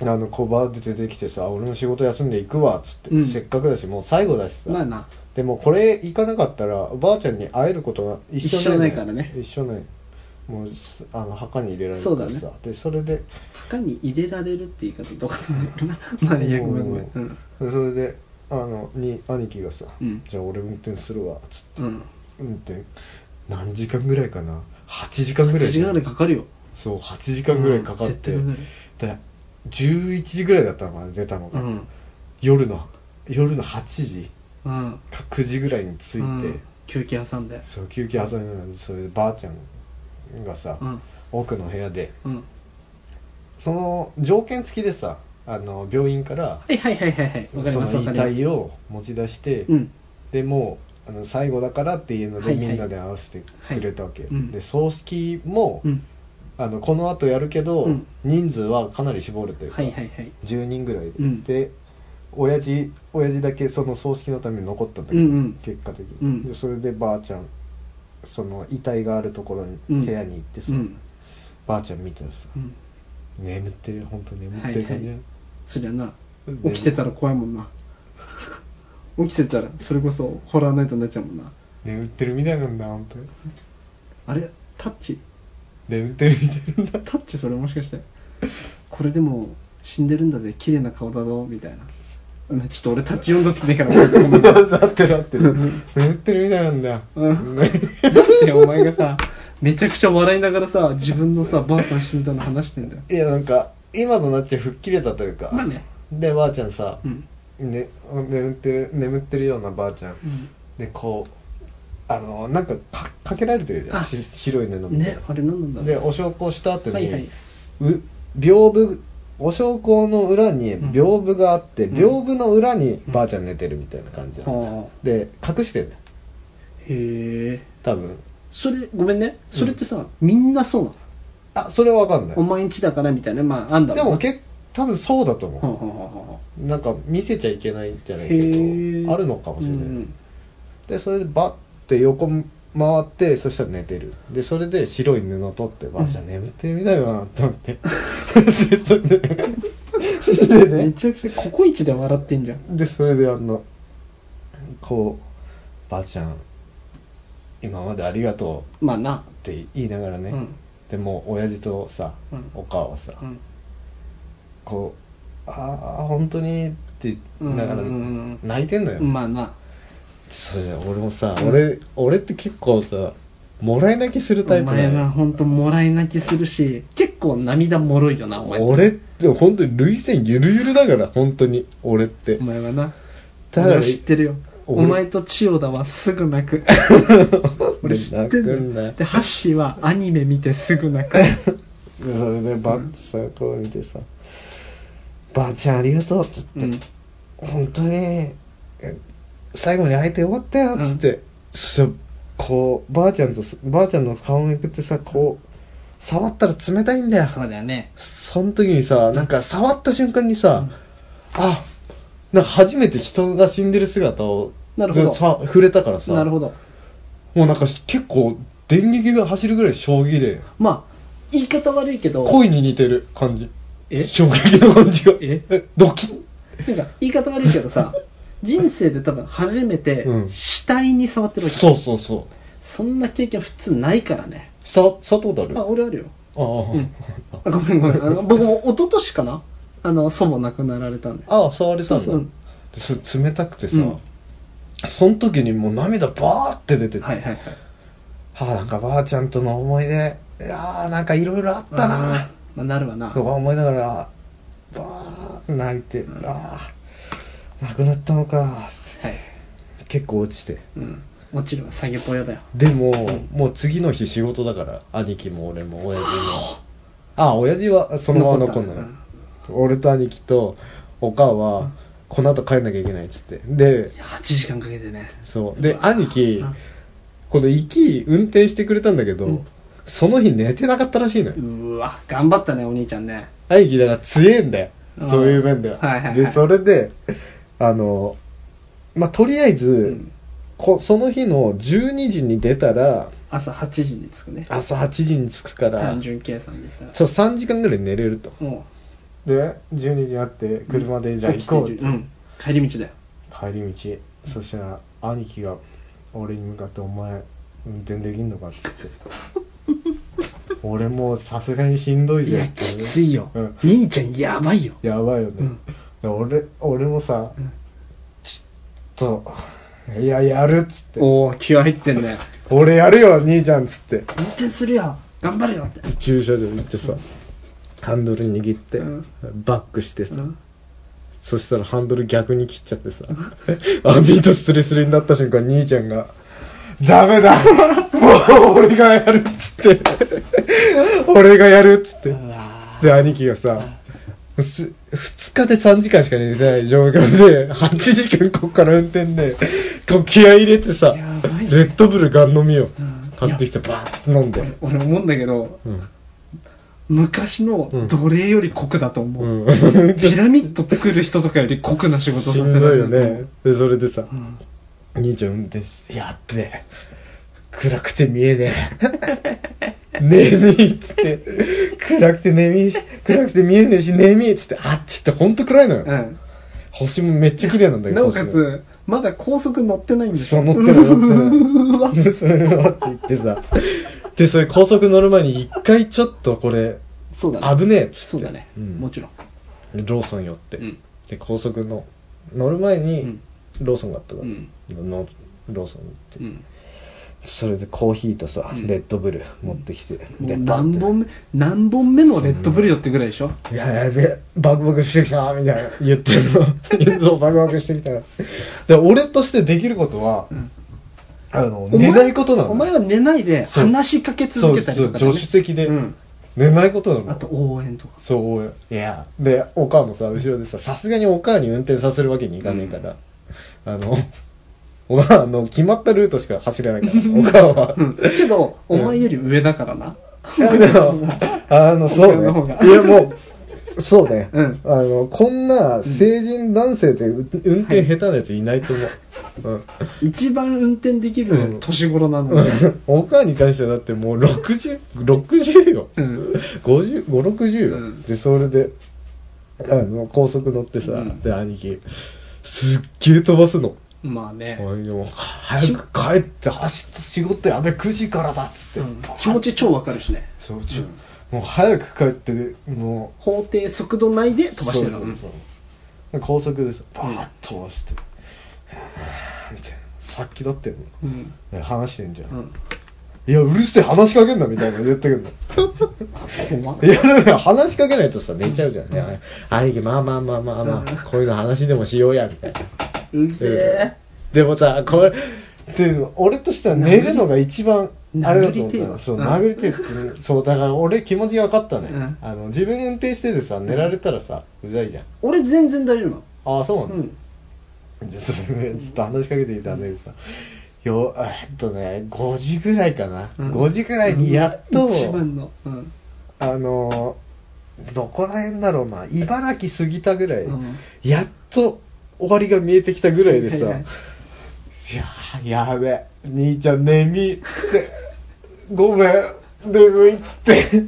あの小バで出てきてさ「俺も仕事休んで行くわ」っつって、うん。せっかくだしもう最後だしさ、まあな。でもこれ行かなかったらおばあちゃんに会えることが一緒一緒ないからね。一緒ない。もうすあの墓に入れられるそうだからさ、ね。でそれで墓に入れられるって言い方どうかと思うな。まあいいやごめんごめん。うん。でそれであのに兄貴がさ、うん。じゃあ俺運転するわ」っつって。うん。運転何時間ぐらいかな？8時間ぐらい8時間ぐらいかかるよ。そう8時間ぐらいかかって、うん絶で11時ぐらいだったのかな出たのが、対かかる夜の夜の8時うん。うんか9時ぐらいに着いて、うん。休憩挟んで。そう休憩挟みながらそれでばあちゃんがさ、うん。奥の部屋でうん。その条件付きでさあの病院からはいはいはいはいその遺体を持ち出して、うん。でもうあの最後だからっていうので、はいはい。みんなで合わせてくれたわけ。よ、はい。うん。で葬式も、うん。あのこの後やるけど、うん。人数はかなり絞るというか、はいはいはい。10人ぐらいで、うん。で親父親父だけその葬式のために残ったんだけど、うんうん。結果的に、うん。でそれでばあちゃんその遺体があるところに、うん。部屋に行ってさ、うん。ばあちゃん見たらさうん。眠ってる本当眠ってる感じ、はいそりゃな。で起きてたら怖いもんな。[LAUGHS] 起きてたらそれこそホラーナイトになっちゃうもんな。眠ってるみたいなんだ本当に。あれ？タッチ？眠ってるみたいなんだ。タッチそれもしかして？これでも死んでるんだぜ。綺麗な顔だぞみたいな。うんちょっと俺タッチ読んだ好きねえから。[LAUGHS] 合ってる合って。る眠ってるみたいなんだ。よ、うん。ねでお前がさめちゃくちゃ笑いながらさ自分のさばあさん死んだの話してんだよ。いやなんか今となっちゃ吹っ切れたというか、まあね。でばあちゃんさ、うん。ね、眠ってる眠ってるようなばあちゃん。うん。でこうあのなんかかかけられてるじゃん。あ。し白い布みたいなねあれ何なんだろう。でお焼香した後に、はいはい。う屏風お焼香の裏にうん。屏風があって、ん。屏風の裏にばあちゃん寝てるみたいな感じで隠してんねへえ多分。それごめんね。それってさ、みんなそうなの？あそれは分かんない。お前んちだからみたいな。まああんだろでもけ多分そうだと思う、なんか見せちゃいけないんじゃないへけー。どあるのかもしれない、うんでそれでバッて横回ってそしたら寝てる。でそれで白い布取ってばあちゃん眠ってるみたいだなと思って。でそれででめねちゃくちゃココイチで笑ってんじゃん。でそれであのこうばあちゃん今までありがとまあな。うって言いながらね、うんでもう親父とさ、うん。お母はさ、うん。こう「ああ本当に」って言いながらうんうん泣いてんのよ、うんまあ。なそれじゃ俺もさ、俺俺って結構さもらい泣きするタイおプだよ。前は本当もらい泣きするし結構涙もろいよなお前。俺でも本当に涙腺ゆるゆるだから本当に。俺って。お前はな。だから俺知ってるよ。俺お前と千代田はすぐ泣く。[LAUGHS] 俺知ってんんだ。でハッシーはアニメ見てすぐ泣く。で [LAUGHS] それでバッてさこう見てさ「ばあちゃんありがとう」っつって、うん。本当にえ最後に会えてよかったよっつって、そしたらこうばあちゃんとすばあちゃんの顔めくってさこう触ったら冷たいんだよ。そうだよね。その時にさなんか触った瞬間にさ、あなんか初めて人が死んでる姿をなるほど。さ触れたからさ。なるほど。もうなんか結構電撃が走るぐらい衝撃で。まあ言い方悪いけど恋に似てる感じ。え？衝撃の感じが。え？ドキッ。なんか言い方悪いけどさ人生で多分初めてうん。死体に触ってるわけ、そうそうそう。そんな経験普通ないからね。さ佐藤だる？あ俺あるよ。ああ、あごめんごめん。あの僕も一昨年かな？あの祖母亡くなられたんでああ触れたんだ。そうそう。でそれ冷たくてさ、うん。その時にもう涙バーって出てて、はいはいはい。はあなんかばあちゃんとの思い出。いやーなんかいろいろあったな。あーまあなるわな。とか思いながらバー泣いて、ああ亡くなったのか。はい。結構落ちて。うん。もちろん下げぽよだよ。でも、もう次の日仕事だから兄貴も俺も親父も。あ親父はそのまま残んのよ、うん俺と兄貴とお母はこの後帰んなきゃいけないっつって。で8時間かけてね。そう。で兄貴うん。この行き運転してくれたんだけど、うん。その日寝てなかったらしいのよ。うーわ。頑張ったねお兄ちゃんね。兄貴だから強えんだよ。うん。そういう面では、はいはいはい。でそれであのまあとりあえず、うん。こその日の12時に出たら朝8時に着くね。朝8時に着くから単純計算で言ったら。そう3時間ぐらい寝れると。もで12時になって車でうじゃあ行こうって。うん。帰り道だよ。帰り道。そしたら兄貴が俺に向かって「お前運転できんのか?」っつって。[LAUGHS] 俺もうさすがにしんどいいやぜって。きついよ。うん。兄ちゃんやばいよ。やばいよね、で俺俺もさ、ん。ちょっといややるっつって。おお気合入ってんね俺やるよ兄ちゃんっつって。運転するよ。頑張れよって。駐車場行ってさハンドル握って、うんバックしてさ、うんそしたらハンドル逆に切っちゃってさ、[LAUGHS] あ、ビートスレスレになった瞬間、兄ちゃんが、ダメだ [LAUGHS] もう俺がやるっつって、[LAUGHS] 俺がやるっつって。で、兄貴がさ、す二日で3時間しか寝てない状況で、8時間こっから運転で、こう気合い入れてさ、やばいねレッドブルガン飲みよん。買ってきてバーって飲んで。俺思うんだけどうん。昔の奴隷より酷だと思う、うん。[LAUGHS] ピラミッド作る人とかより酷な仕事させられしんどいよるね。で、それでさ、うん兄ちゃん運転して、やっべえ。暗くて見えねえ。[LAUGHS] 眠いっつって。暗くて眠いし、暗くて見えねえし、眠いっつって、あっちってほんと暗いのよ。うん星もめっちゃ綺麗なんだけど。なおかつまだ高速乗ってないんですそう、乗ってない乗ってない。[LAUGHS] でそれで待って言ってさ。で、それ高速乗る前に一回ちょっとこれ、そうだね。危ねえっつって。そうだね、ん。もちろん。でローソン寄って。うん。で、高速の、乗る前にうん、ローソンがあったから、うん。のローソンに行って。うん。それでコーヒーとさ、うん。レッドブル持ってきて、もうで何本目何本目のレッドブルよってぐらいでしょ？いややべえ。バクバクしてきたみたいな言ってるの。[LAUGHS] 心臓バクバクしてきた。で俺としてできることは、んあの寝ないことなの。お前は寝ないで話しかけ続けたりとかそうそう助手席で。うん。寝ないことなの、あと応援とか。そういやでお母もさ後ろでささすがにお母に運転させるわけにいかねえから、あの [LAUGHS] お母あの決まったルートしか走れないからお母は。うん。けどお前より上だからな。いやでもあの [LAUGHS] そうね。いやもうそうね、うん。あのこんな成人男性でう運転下手なやついないと思う、一番運転できうるん。年頃なのうん。でお母に関してはだってもう6060よ。うん。5060よ、うん。でそれであの高速乗ってさ、うん。で兄貴すっげえ飛ばすの。まあね。早く帰って走って仕事やべ9時からだっつって、うん。気持ち超わかるしね。そうちょ、もう早く帰ってもう。法定速度内で飛ばしてるの。そうそうそう。で高速でさバーッと飛ばして、みたいな。さっきだってう。ん。話してんじゃん、うん。いや、うるせえ、話しかけんな、みたいな言ってくるの。怖っ。いや、だから話しかけないとさ、寝ちゃうじゃん。ね。兄貴、まあまあまあまあまあ、こういうの話でもしようや、みたいな。うるせえ。でもさ、これ、で、俺としては寝るのが一番。殴りてえわそう、うん。殴りてえって、そう、だから俺気持ち分かったね。うん。あの、自分運転しててさ、寝られたらさ、うざいじゃん。俺全然大丈夫なの。ああ、そうなのうん。でそれねずっと話しかけていたんだけどさ、よ、えっとね、5時ぐらいかな。うん。5時ぐらいにやっと、一番の。うん。あのー、どこら辺だろうな、茨城過ぎたぐらい、うん。やっと終わりが見えてきたぐらいでさ、はいやー、やべえ、兄ちゃん眠いっつって、ごめん、眠いっつって。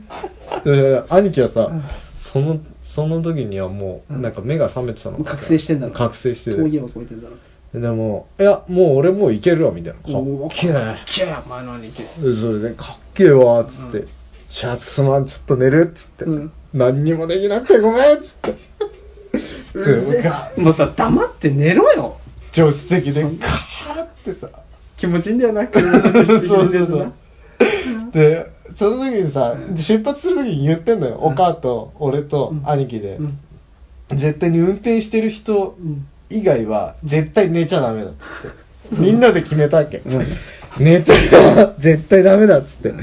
で兄貴はさ、その、その時にはもう、うんなんか目が覚めてたの覚醒してんだろ覚醒してて。遠いは超えてんだろでも、いや、もう俺もういけるわ、みたいな。かっけえ。キャー前の兄貴でそれで、かっけえわ、つって。シャツすまん、ちょっと寝る、っつって。うん何にもできなくてごめん、っつって。でもうさ黙って寝ろよ助手席で、カーってさ。気持ちいいんだよなそうそうそうな。で、その時にさ、出発する時に言ってんのよ。お母と、俺と、兄貴でう。ん絶対に運転してる人うん以外は、絶対寝ちゃダメだっつって。みんなで決めたわけ。うん寝たら絶対ダメだっつって。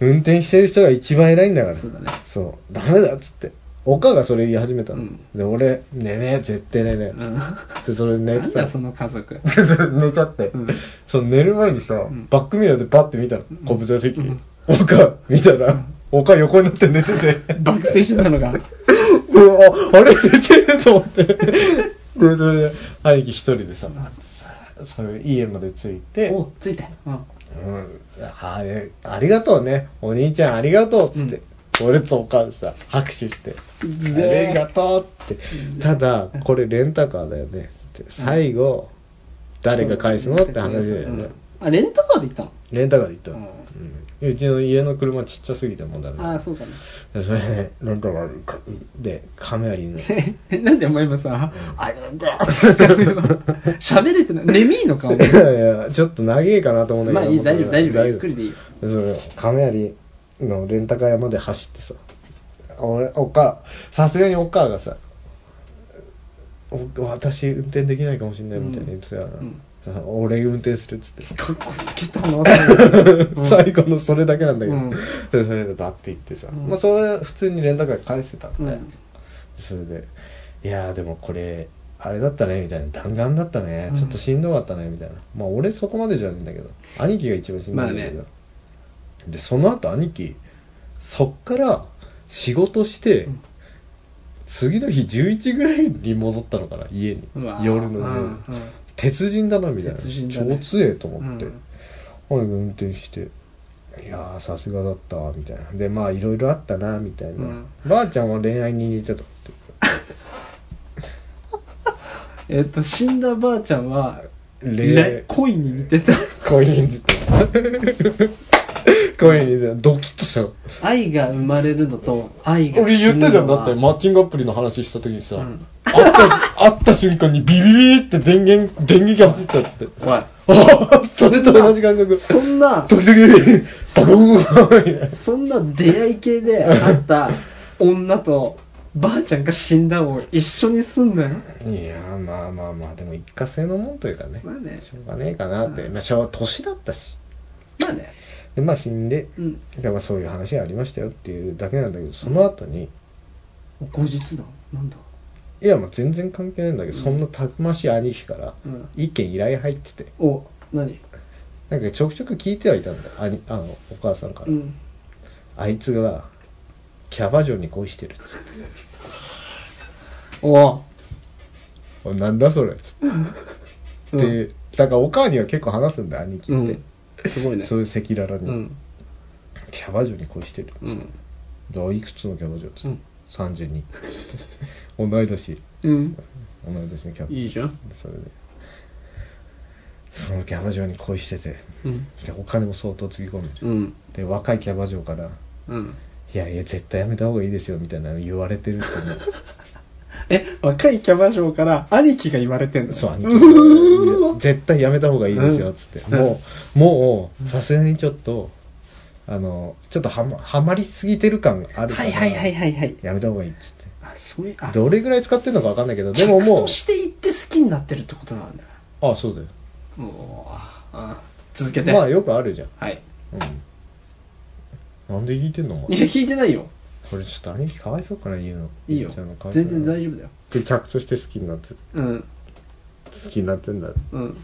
運転してる人が一番偉いんだから。そうだねそう。ダメだっつって。おかがそれ言い始めたの。うんで、俺、寝ねえ、絶対寝ねえ。うんで、それ寝てたその家族 [LAUGHS] 寝ちゃって。んその寝る前にさ、んバックミラーでパッて見たの。後部座席。んおか、見たら、おか横になって寝てて。爆睡してたのがであ、あれ？寝てると思って。で、それで、兄貴一人でさ、そういう家まで着いて、おついたようんうん、あれありがとうね。お兄ちゃんありがとうっつって。俺とお母でさ、拍手して。ありがとうって。ただ、これレンタカーだよね。って最後、誰が返すのって話だよね。あレンタカーで行ったの？レンタカーで行ったの。うちの家の車ちっちゃすぎてもうダメ。ああそうかなそれで、レンタカーで、カメラにね。えなんでお前今さ、あれだ喋れてない。眠いのかお前いやいや、ちょっと長えかなと思うんだけど。まあいい、大丈夫、大丈夫。ゆっくりでいいよ。それ亀有のレンタカー屋まで走ってさ。俺おかさすがにお母がさお私運転できないかもしれないみたいな言ってたから、ん。俺運転するっつって、かっこつけたな、[LAUGHS] 最後のそれだけなんだけど、うん。でそれでバッて行ってさ、うん。まあそれ普通にレンタカー返してたんだよ、うん。それで「いやーでもこれあれだったね」みたいな「弾丸だったね、うん。ちょっとしんどかったね」みたいな。まあ俺そこまでじゃないんだけど。兄貴が一番しんどいんだけど、までその後兄貴そっから仕事して、ん。次の日11ぐらいに戻ったのかな家に。うわ夜の、うんうん。鉄人だなみたいな。鉄人だね。超強えと思って、うん。運転していやーさすがだったわみたいな。でまあいろいろあったなみたいな、うん。ばあちゃんは恋愛に似てたって。[LAUGHS] えっと、死んだばあちゃんは、恋ね恋に似てた。恋に似てた恋に似てたドキッとしたの愛が生まれるのと、愛が俺死ぬのったじゃん。だってマッチングアプリの話した時にさ、ん。会った [LAUGHS] 会った瞬間にビビビーって電源電撃走ったっつって。おい、あ [LAUGHS] あそれと同じ感覚。そんな、時々バコーンみたいなそんな出会い系で会った女と、ばあちゃんが死んだを一緒にすんなよ。いやーまあまあまあでも一過性のもんというかね。まあね。しょうがねえかなって、まあ、昭和年だったし。まあね。でまあ死んでうん。でまあそういう話がありましたよっていうだけなんだけどその後に後日談？なんだ？いやまあ全然関係ないんだけど、そんなたくましい兄貴からうん。一件依頼入ってて。お、何？なんかちょくちょく聞いてはいたんだ。よ兄あのお母さんから、うん。あいつがキャバ嬢に恋してるっつって。お。おなんだそれっつって、でだからお母には結構話すんだよ兄貴って、うん。すごいね。そういう赤裸々に、うん。キャバ嬢に恋してるうん。じゃあいくつのキャバ嬢っつって、うん32同い年うん。同い年のキャバいいじゃん。それでそのキャバ嬢に恋しててうん。でお金も相当つぎ込んでるうん。で若いキャバ嬢からうん。「いやいや絶対やめた方がいいですよ」みたいなの言われてるってねえ、若いキャバ嬢から兄貴が言われてんの？そう兄貴絶対やめた方がいいですよ」っつって、うん。もうもうさすがにちょっとあのちょっとはまはまりすぎてる感があるからはいはいはいはいはい。やめた方がいいっつって。あそういうあ。どれぐらい使ってるのか分かんないけどでももうして行って好きになってるってことなんだ。よあそうだよ。もうああ続けて。まあよくあるじゃん。はい。うん。なんで弾いてんのお前。いや弾いてないよこれちょっと兄貴かわいそうかな言うの。いいよ。言っちゃうのかわいそう全だな然大丈夫だよ。で客として好きになって。うん。好きになってんだ。うん。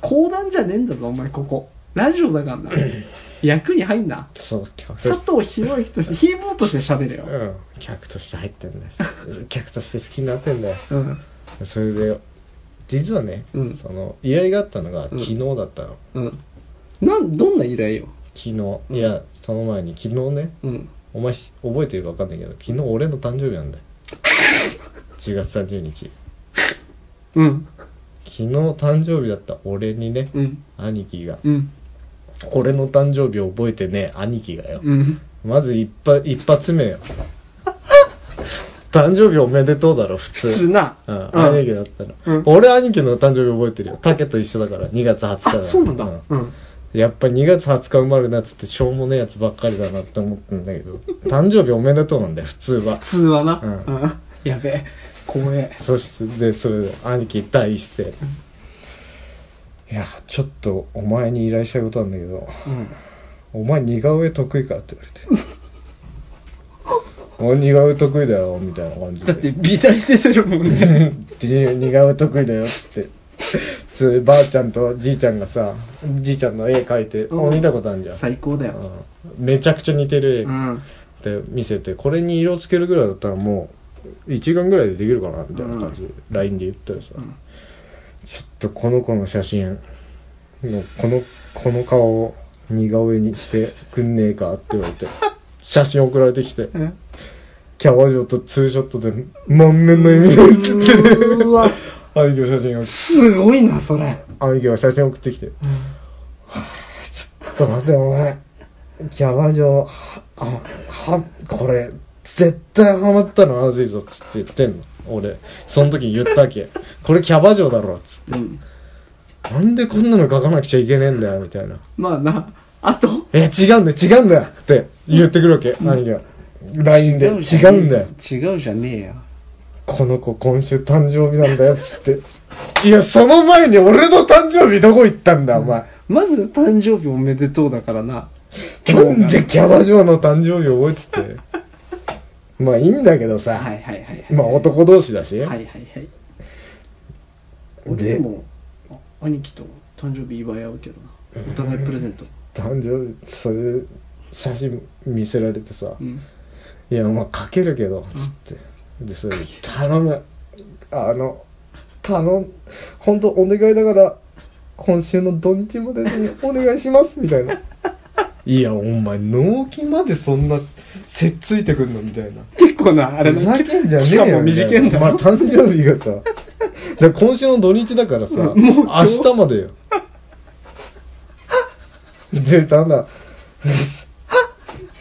講談じゃねえんだぞお前ここ。ラジオだからな。[LAUGHS] 役に入んな。そう客佐藤博之としてヒーボーとして喋れよ。うん。客として入ってんだよ。[LAUGHS] 客として好きになってんだよ。うん。それで実はね、うん。その依頼があったのがうん。昨日だったの、うん。なんどんな依頼よ。昨日。いやその前に昨日ね。うんお前し覚えてるか分かんないけど昨日俺の誕生日なんだよ。[LAUGHS] 10月30日。うん。昨日誕生日だった俺にねうん。兄貴が。うん。俺の誕生日を覚えてね兄貴がよ。うん。まず一発一発目よ。誕生日おめでとうだろ普通。普通な。うん、うん。兄貴だったら、うん。俺兄貴の誕生日覚えてるよ。竹と一緒だから2月20日だから。あそうなんだ。うん。うんやっぱ2月20日生まれるやつってしょうもねえやつばっかりだなって思ってんだけど。[LAUGHS] 誕生日おめでとうなんだよ普通は。普通はな。ううん。[LAUGHS] やべえ。怖え。そしてでそれで兄貴第一声。いやちょっとお前に依頼したいことなんだけどうん。お前似顔絵得意かって言われて。[LAUGHS] 俺似顔絵得意だよみたいな感じで。だって美大出てるもんね。似顔絵得意だよっつばあちゃんとじいちゃんがさじいちゃんの絵描いて、うんあ見たことあるじゃん、最高だよ。うん。めちゃくちゃ似てる絵うん。って見せてこれに色つけるぐらいだったらもう1時間ぐらいでできるかなみたいな感じで LINE で言ったらさ、うん。ちょっとこの子の写真のこのこの顔を似顔絵にしてくんねえかって言われて [LAUGHS] 写真送られてきて。うんキャバ嬢とツーショットで満面の笑みが写ってる。うわ兄貴の写真がすごいなそれ兄貴が写真送ってきて、はぁちょっと待ってお前キャバ嬢あはこれ絶対ハマったのまずいぞっつって言ってんの俺その時言ったわけこれキャバ嬢だろっつってうんなんでこんなの書かなくちゃいけねえんだよみたいなまあなあとえ違うんだよ違うんだよって言ってくるわけ、兄貴が LINE で違うんだよ違うじゃねえよこの子今週誕生日なんだよっつって。いやその前に俺の誕生日どこ行ったんだお前。まず誕生日おめでとうだからな。なんでキャバ嬢の誕生日覚えてて。[LAUGHS] まあいいんだけどさ、はいはいはいまあ男同士だし、はいはいはい。俺でもあ兄貴と誕生日祝い合うけどな。お互いプレゼント。誕生日それ写真見せられてさ。うん「いやまあ書けるけど」つってでそれで「頼む。あの頼ん本当お願いだから今週の土日までにお願いします」みたいな「いやお前納期までそんなせっついてくんの?」みたいな。結構なあれふざけんじゃねえよも短いんだまあ誕生日がさ。だ今週の土日だからさ、[LAUGHS] もう明日までよ。でただ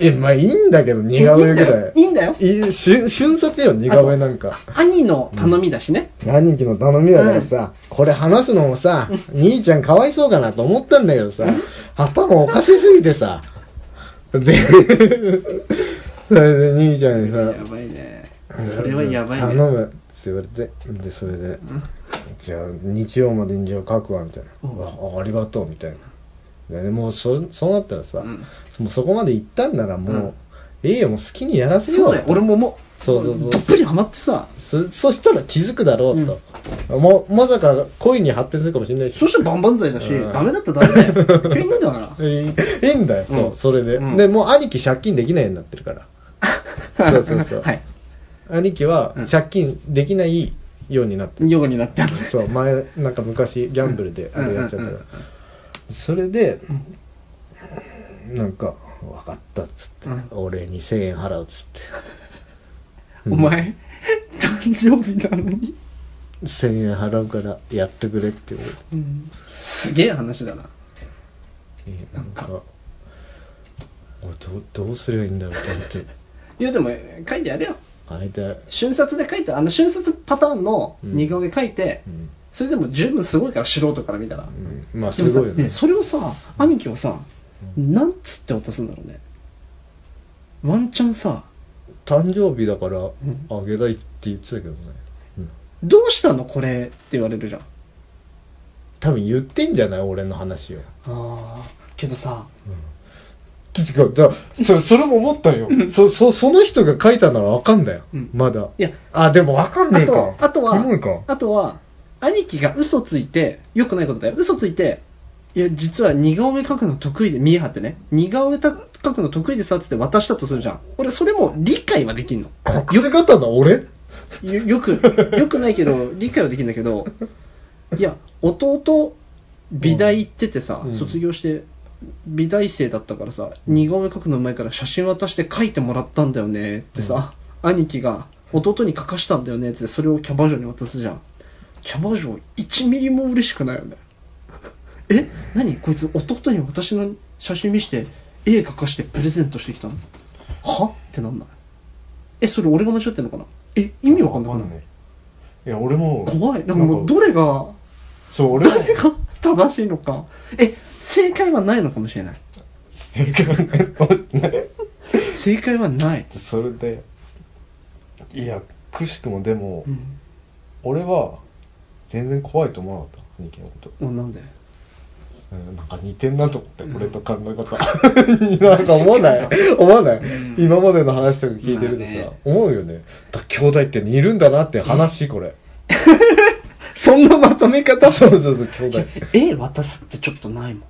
えまあいいんだけど似顔絵ぐらい。いいんだよ。いい瞬瞬殺よ似顔絵なんか。兄の頼みだしね。兄貴の頼みだからさ、これ話すのもさ兄ちゃんかわいそうかなと思ったんだけどさ頭おかしすぎてさ。でそれで兄ちゃんにさやばいね。それはやばいね。頼む。って言われてでそれで、じゃあ日曜までにじゃあ書くわみたいな、うん。あありがとうみたいなでもうそそうなったらさ、うん。もうそこまで行ったんならもう、うん。ええよもう好きにやらせよそうだよ。俺ももうそうそうそうどっぷりハマってさ。そそしたら気づくだろうと、もうまさか恋に発展するかもしれないし。そして万々歳だしうん。ダメだったらダメだよ。いいんだから。いいんだよ、そううん。それで、うん。でもう兄貴借金できないようになってるから。[LAUGHS] そうそうそう、はい。兄貴はうん。借金できないようになってる。ようになってる。そう前なんか昔ギャンブルであれやっちゃったから、うんうんうんそれで、なんか「分かった」っつって、うん。俺に1000円払うっつって。[LAUGHS] お前誕生日なのに？1000円払うからやってくれって言われて。すげえ話だな。えーなんか。俺どうどうすればいいんだろうと思って。[LAUGHS] いやでも書いてやれよ。あいた瞬殺で書いてあの瞬殺パターンの似顔絵書いて、うん、それでも十分すごいから素人から見たら、うん、まあですごいよね。ねそれをさ兄貴はさなんつって渡すんだろうね。ワンチャンさ誕生日だからん。あげたいって言ってたけどね、うん、どうしたのこれって言われるじゃん。多分言ってんじゃない？俺の話を。ああけどさ違う。だそそれも思ったよ。そそその人が書いたならわかんだよ、うん。まだ。いやあでもわかんねえか。あとあとはあとは兄貴が嘘ついてよくないことだよ。嘘ついていや実は似顔絵描くの得意で見え張ってね。似顔絵描くの得意でさっつって渡したとするじゃん。俺それも理解はできんの。隠し方な俺？よよくよくないけど理解はできんだけどいや弟美大行っててさ、うん。卒業して美大生だったからさ似顔絵描くのうまいから写真渡して描いてもらったんだよねってさ、兄貴が弟に描かしたんだよねってそれをキャバ嬢に渡すじゃんキャバ嬢1ミリも嬉しくないよね。え？何？こいつ弟に私の写真見して絵描かしてプレゼントしてきたの？は？ってなんない。えそれ俺が間違ってんのかな？え意味わかんなくない。いや俺も怖い。なんかもうどれがそう俺も。誰が正しいのか。え正解はないのかもしれない。正解ね正解はない、それでいやくしくもでも、うん、俺は全然怖いと思わなかった兄貴のこと、おなんで？うん、なんか似てんなと思って、俺と考え方。[LAUGHS] なんか思わない？[LAUGHS] 思わない、ん。今までの話とか聞いてるとさ、まあね。思うよね。だ兄弟って似るんだなって話、これ。[LAUGHS] そんなまとめ方？そうそうそう兄弟。絵渡すってちょっとないもん。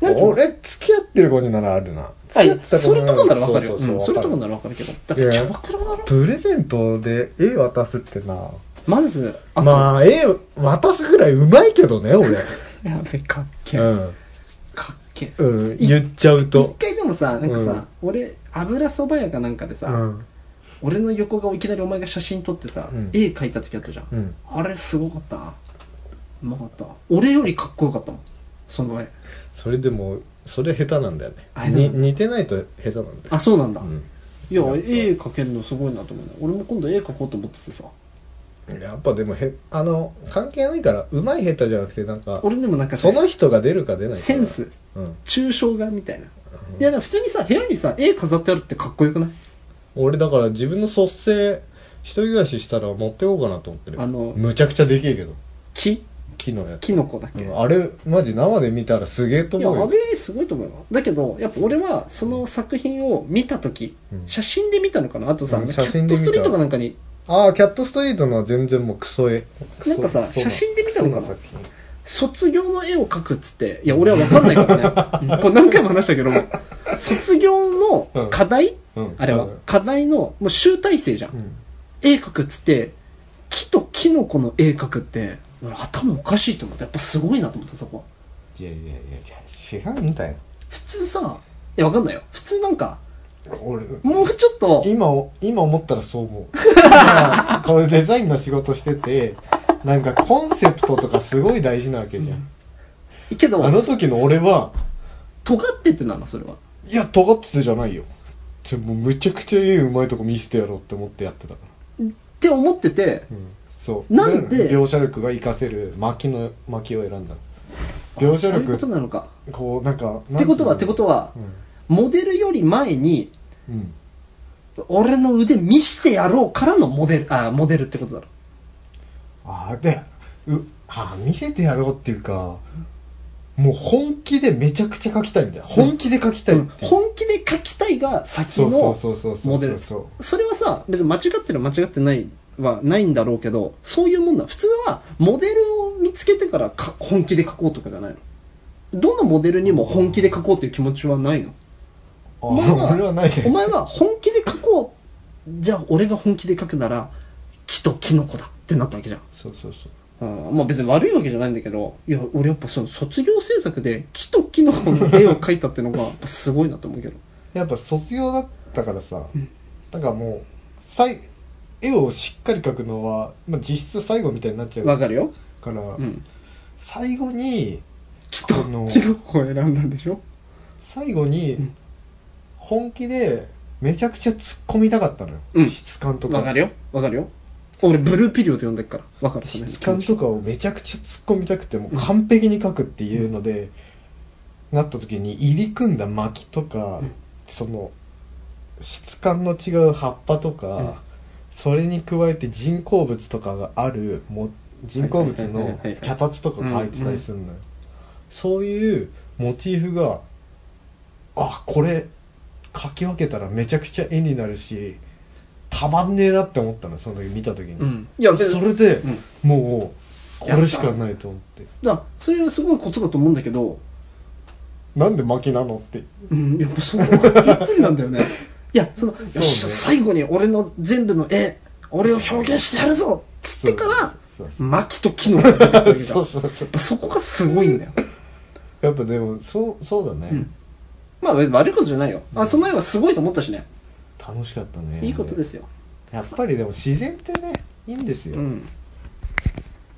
なんつうの？俺付き合ってる子にならあるな。あ付き合ってた子それとかならわかるよ。そうそうそううんそれとかわならわかるけど。だってキャバクラだろ？プレゼントで絵渡すってなまずあまあ絵渡すぐらいうまいけどね [LAUGHS] 俺。やべかっけえ。うん、かっけえ。うん、言っちゃう一と回でもさなんかさ、俺油そば屋かなんかでさ、うん。俺の横顔いきなりお前が写真撮ってさ、うん。絵描いた時あったじゃん、うん。あれすごかった？なうまかった。俺よりかっこよかったもん。その絵。それでもそれ下手なんだよね。あに似てないと下手なんだよ。あそうなんだ、うん。いや絵描けるのすごいなと思うね。俺も今度絵描こうと思っててさやっぱでもへあの関係ないからうまい下手じゃなくてなんか俺でもなんかさその人が出るか出ないかセンス。うん、抽象画みたいな、いやでも普通にさ部屋にさ絵飾ってあるってかっこよくない？俺だから自分の率先一人暮らししたら持ってこうかなと思ってるあのむちゃくちゃでけえけど。木？木のやつ。キノコだっけ、うん。あれマジ生で見たらすげえと思うよ。あれすごいと思うよ。だけどやっぱ俺はその作品を見た時、うん。写真で見たのかな？あとさ、うんキャ写真で見たットストリートかなんかにああキャットストリートのは全然もうクソ絵。クソなんかさクソ写真で見たのかな？クソ作品。卒業の絵を描くっつっていや俺は分かんないからね、う [LAUGHS] んこれ何回も話したけど卒業の課題、うんあれは？うん。課題のもう集大成じゃん、うん。絵描くっつって木とキノコの絵描くって俺頭おかしいと思ってやっぱすごいなと思ってそこは。いやいやいや違うんだよ普通さいや分かんないよ。普通なんか俺。もうちょっと。今お今思ったらそう思う。[LAUGHS] 今これデザインの仕事しててなんかコンセプトとかすごい大事なわけじゃん、けどあの時の俺は尖っててなのそれは？いや尖っててじゃないよ。でもめちゃくちゃ絵うまいとこ見せてやろうって思ってやってた。からって思っててうん。そう。なんで？描写力が活かせる巻きの巻きを選んだ。描写そういうこ力となのか。こうなんかってことはってことはモデルより前にうん、うん、俺の腕見してやろうからのモデルあモデルってことだろ。ああでうあー見せてやろうっていうかもう本気でめちゃくちゃ描きたいんだよ本気で描きたいう、本気で描きたいが先のモデル。それはさ別に間違ってる間違ってないはないんだろうけどそういうもんだ。普通はモデルを見つけてからか本気で描こうとかじゃないの。どのモデルにも本気で描こうっていう気持ちはないの。あお前は俺はないね。お前は本気で描こう。じゃあ俺が本気で描くなら木とキノコだってなったわけじゃん。そうそうそう。うんまあ別に悪いわけじゃないんだけどいや俺やっぱその卒業制作で木とキノコの絵を描いたってのがやっぱすごいなと思うけど。やっぱ卒業だったからさ、なんかもうさい絵をしっかり描くのは、まあ、実質最後みたいになっちゃうわかるよ。から、うん。最後に木とキノコを選んだんでしょ？最後にん本気でめちゃくちゃ突っ込みたかったのよ、うん。質感とか。わかるよ。わかるよ。俺ブルーピリオド呼んでっから。わかる。質感とかをめちゃくちゃ突っ込みたくてもう完璧に描くっていうので、なった時に入り組んだ薪とか、その質感の違う葉っぱとか、うん。それに加えて人工物とかがあるも人工物のはいはいはいはいはい脚立とかが入ってたりするのよ、そういうモチーフがあこれ描き分けたらめちゃくちゃ絵になるしたまんねえなって思ったのその時見た時に、うん。いやそれで、うん。もうこれしかないと思って。だそれはすごいことだと思うんだけどなんで薪なのって。うんやっぱそうやっぱりなんだよね。いやそのよそうしね最後に俺の全部の絵俺を表現してやるぞっつってからそうそう薪と木の [LAUGHS] そうそうそう。やっぱそこがすごいんだよ。やっぱでもそうそうだね、うんまあ悪いことじゃないよ。あその絵はすごいと思ったしね。楽しかったね。いいことですよ。やっぱりでも自然ってねいいんですよ、うん。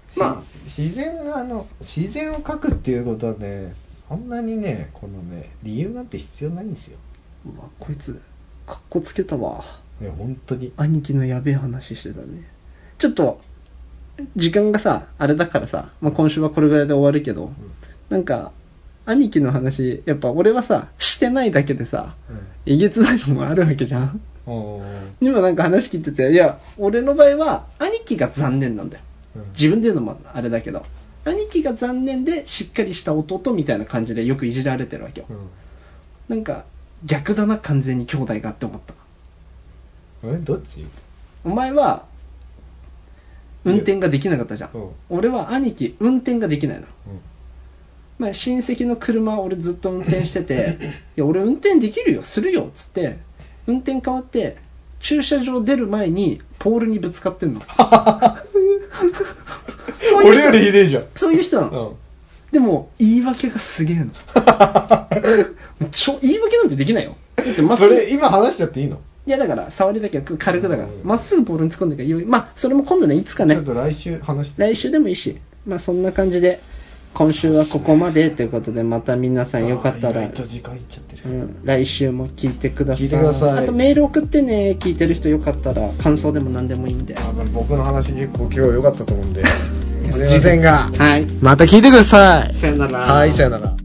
しまあ。自然あの自然を描くっていうことはねそんなにねこのね理由なんて必要ないんですよ。うわこいつかっこつけたわ。いや本当に。兄貴のやべえ話してたね。ちょっと時間がさあれだからさ、まあ、今週はこれぐらいで終わるけど、なんか兄貴の話やっぱ俺はさしてないだけでさえげつないのもあるわけじゃん。おー。今なんか話聞いてていや俺の場合は兄貴が残念なんだよ。うん。自分で言うのもあれだけど兄貴が残念でしっかりした弟みたいな感じでよくいじられてるわけよ。うん。なんか逆だな完全に兄弟がって思った。えどっち？お前は運転ができなかったじゃん。俺は兄貴運転ができないの。うんまあ、親戚の車を俺ずっと運転してて「[LAUGHS] いや俺運転できるよするよ」っつって運転変わって駐車場出る前にポールにぶつかってんの。そういう俺人よりひでえじゃん。そういう人なの、うん。でも言い訳がすげえの。[LAUGHS] ちょ言い訳なんてできないよ。だってまっすそぐれ今話しちゃっていいの？いやだから触りだけ軽くだからうん。まっすぐポールに突っ込んでからまあそれも今度ねいつかね。ちょっと来週話して。来週でもいいし。まあそんな感じで今週はここまでということでまた皆さんよかったら来週も聞いてください聞いてくださいあとメール送ってね聞いてる人よかったら感想でも何でもいいんであ僕の話結構今日良かったと思うんで。[LAUGHS] すいませんが、はいまた聞いてください。さよならはい、さよなら。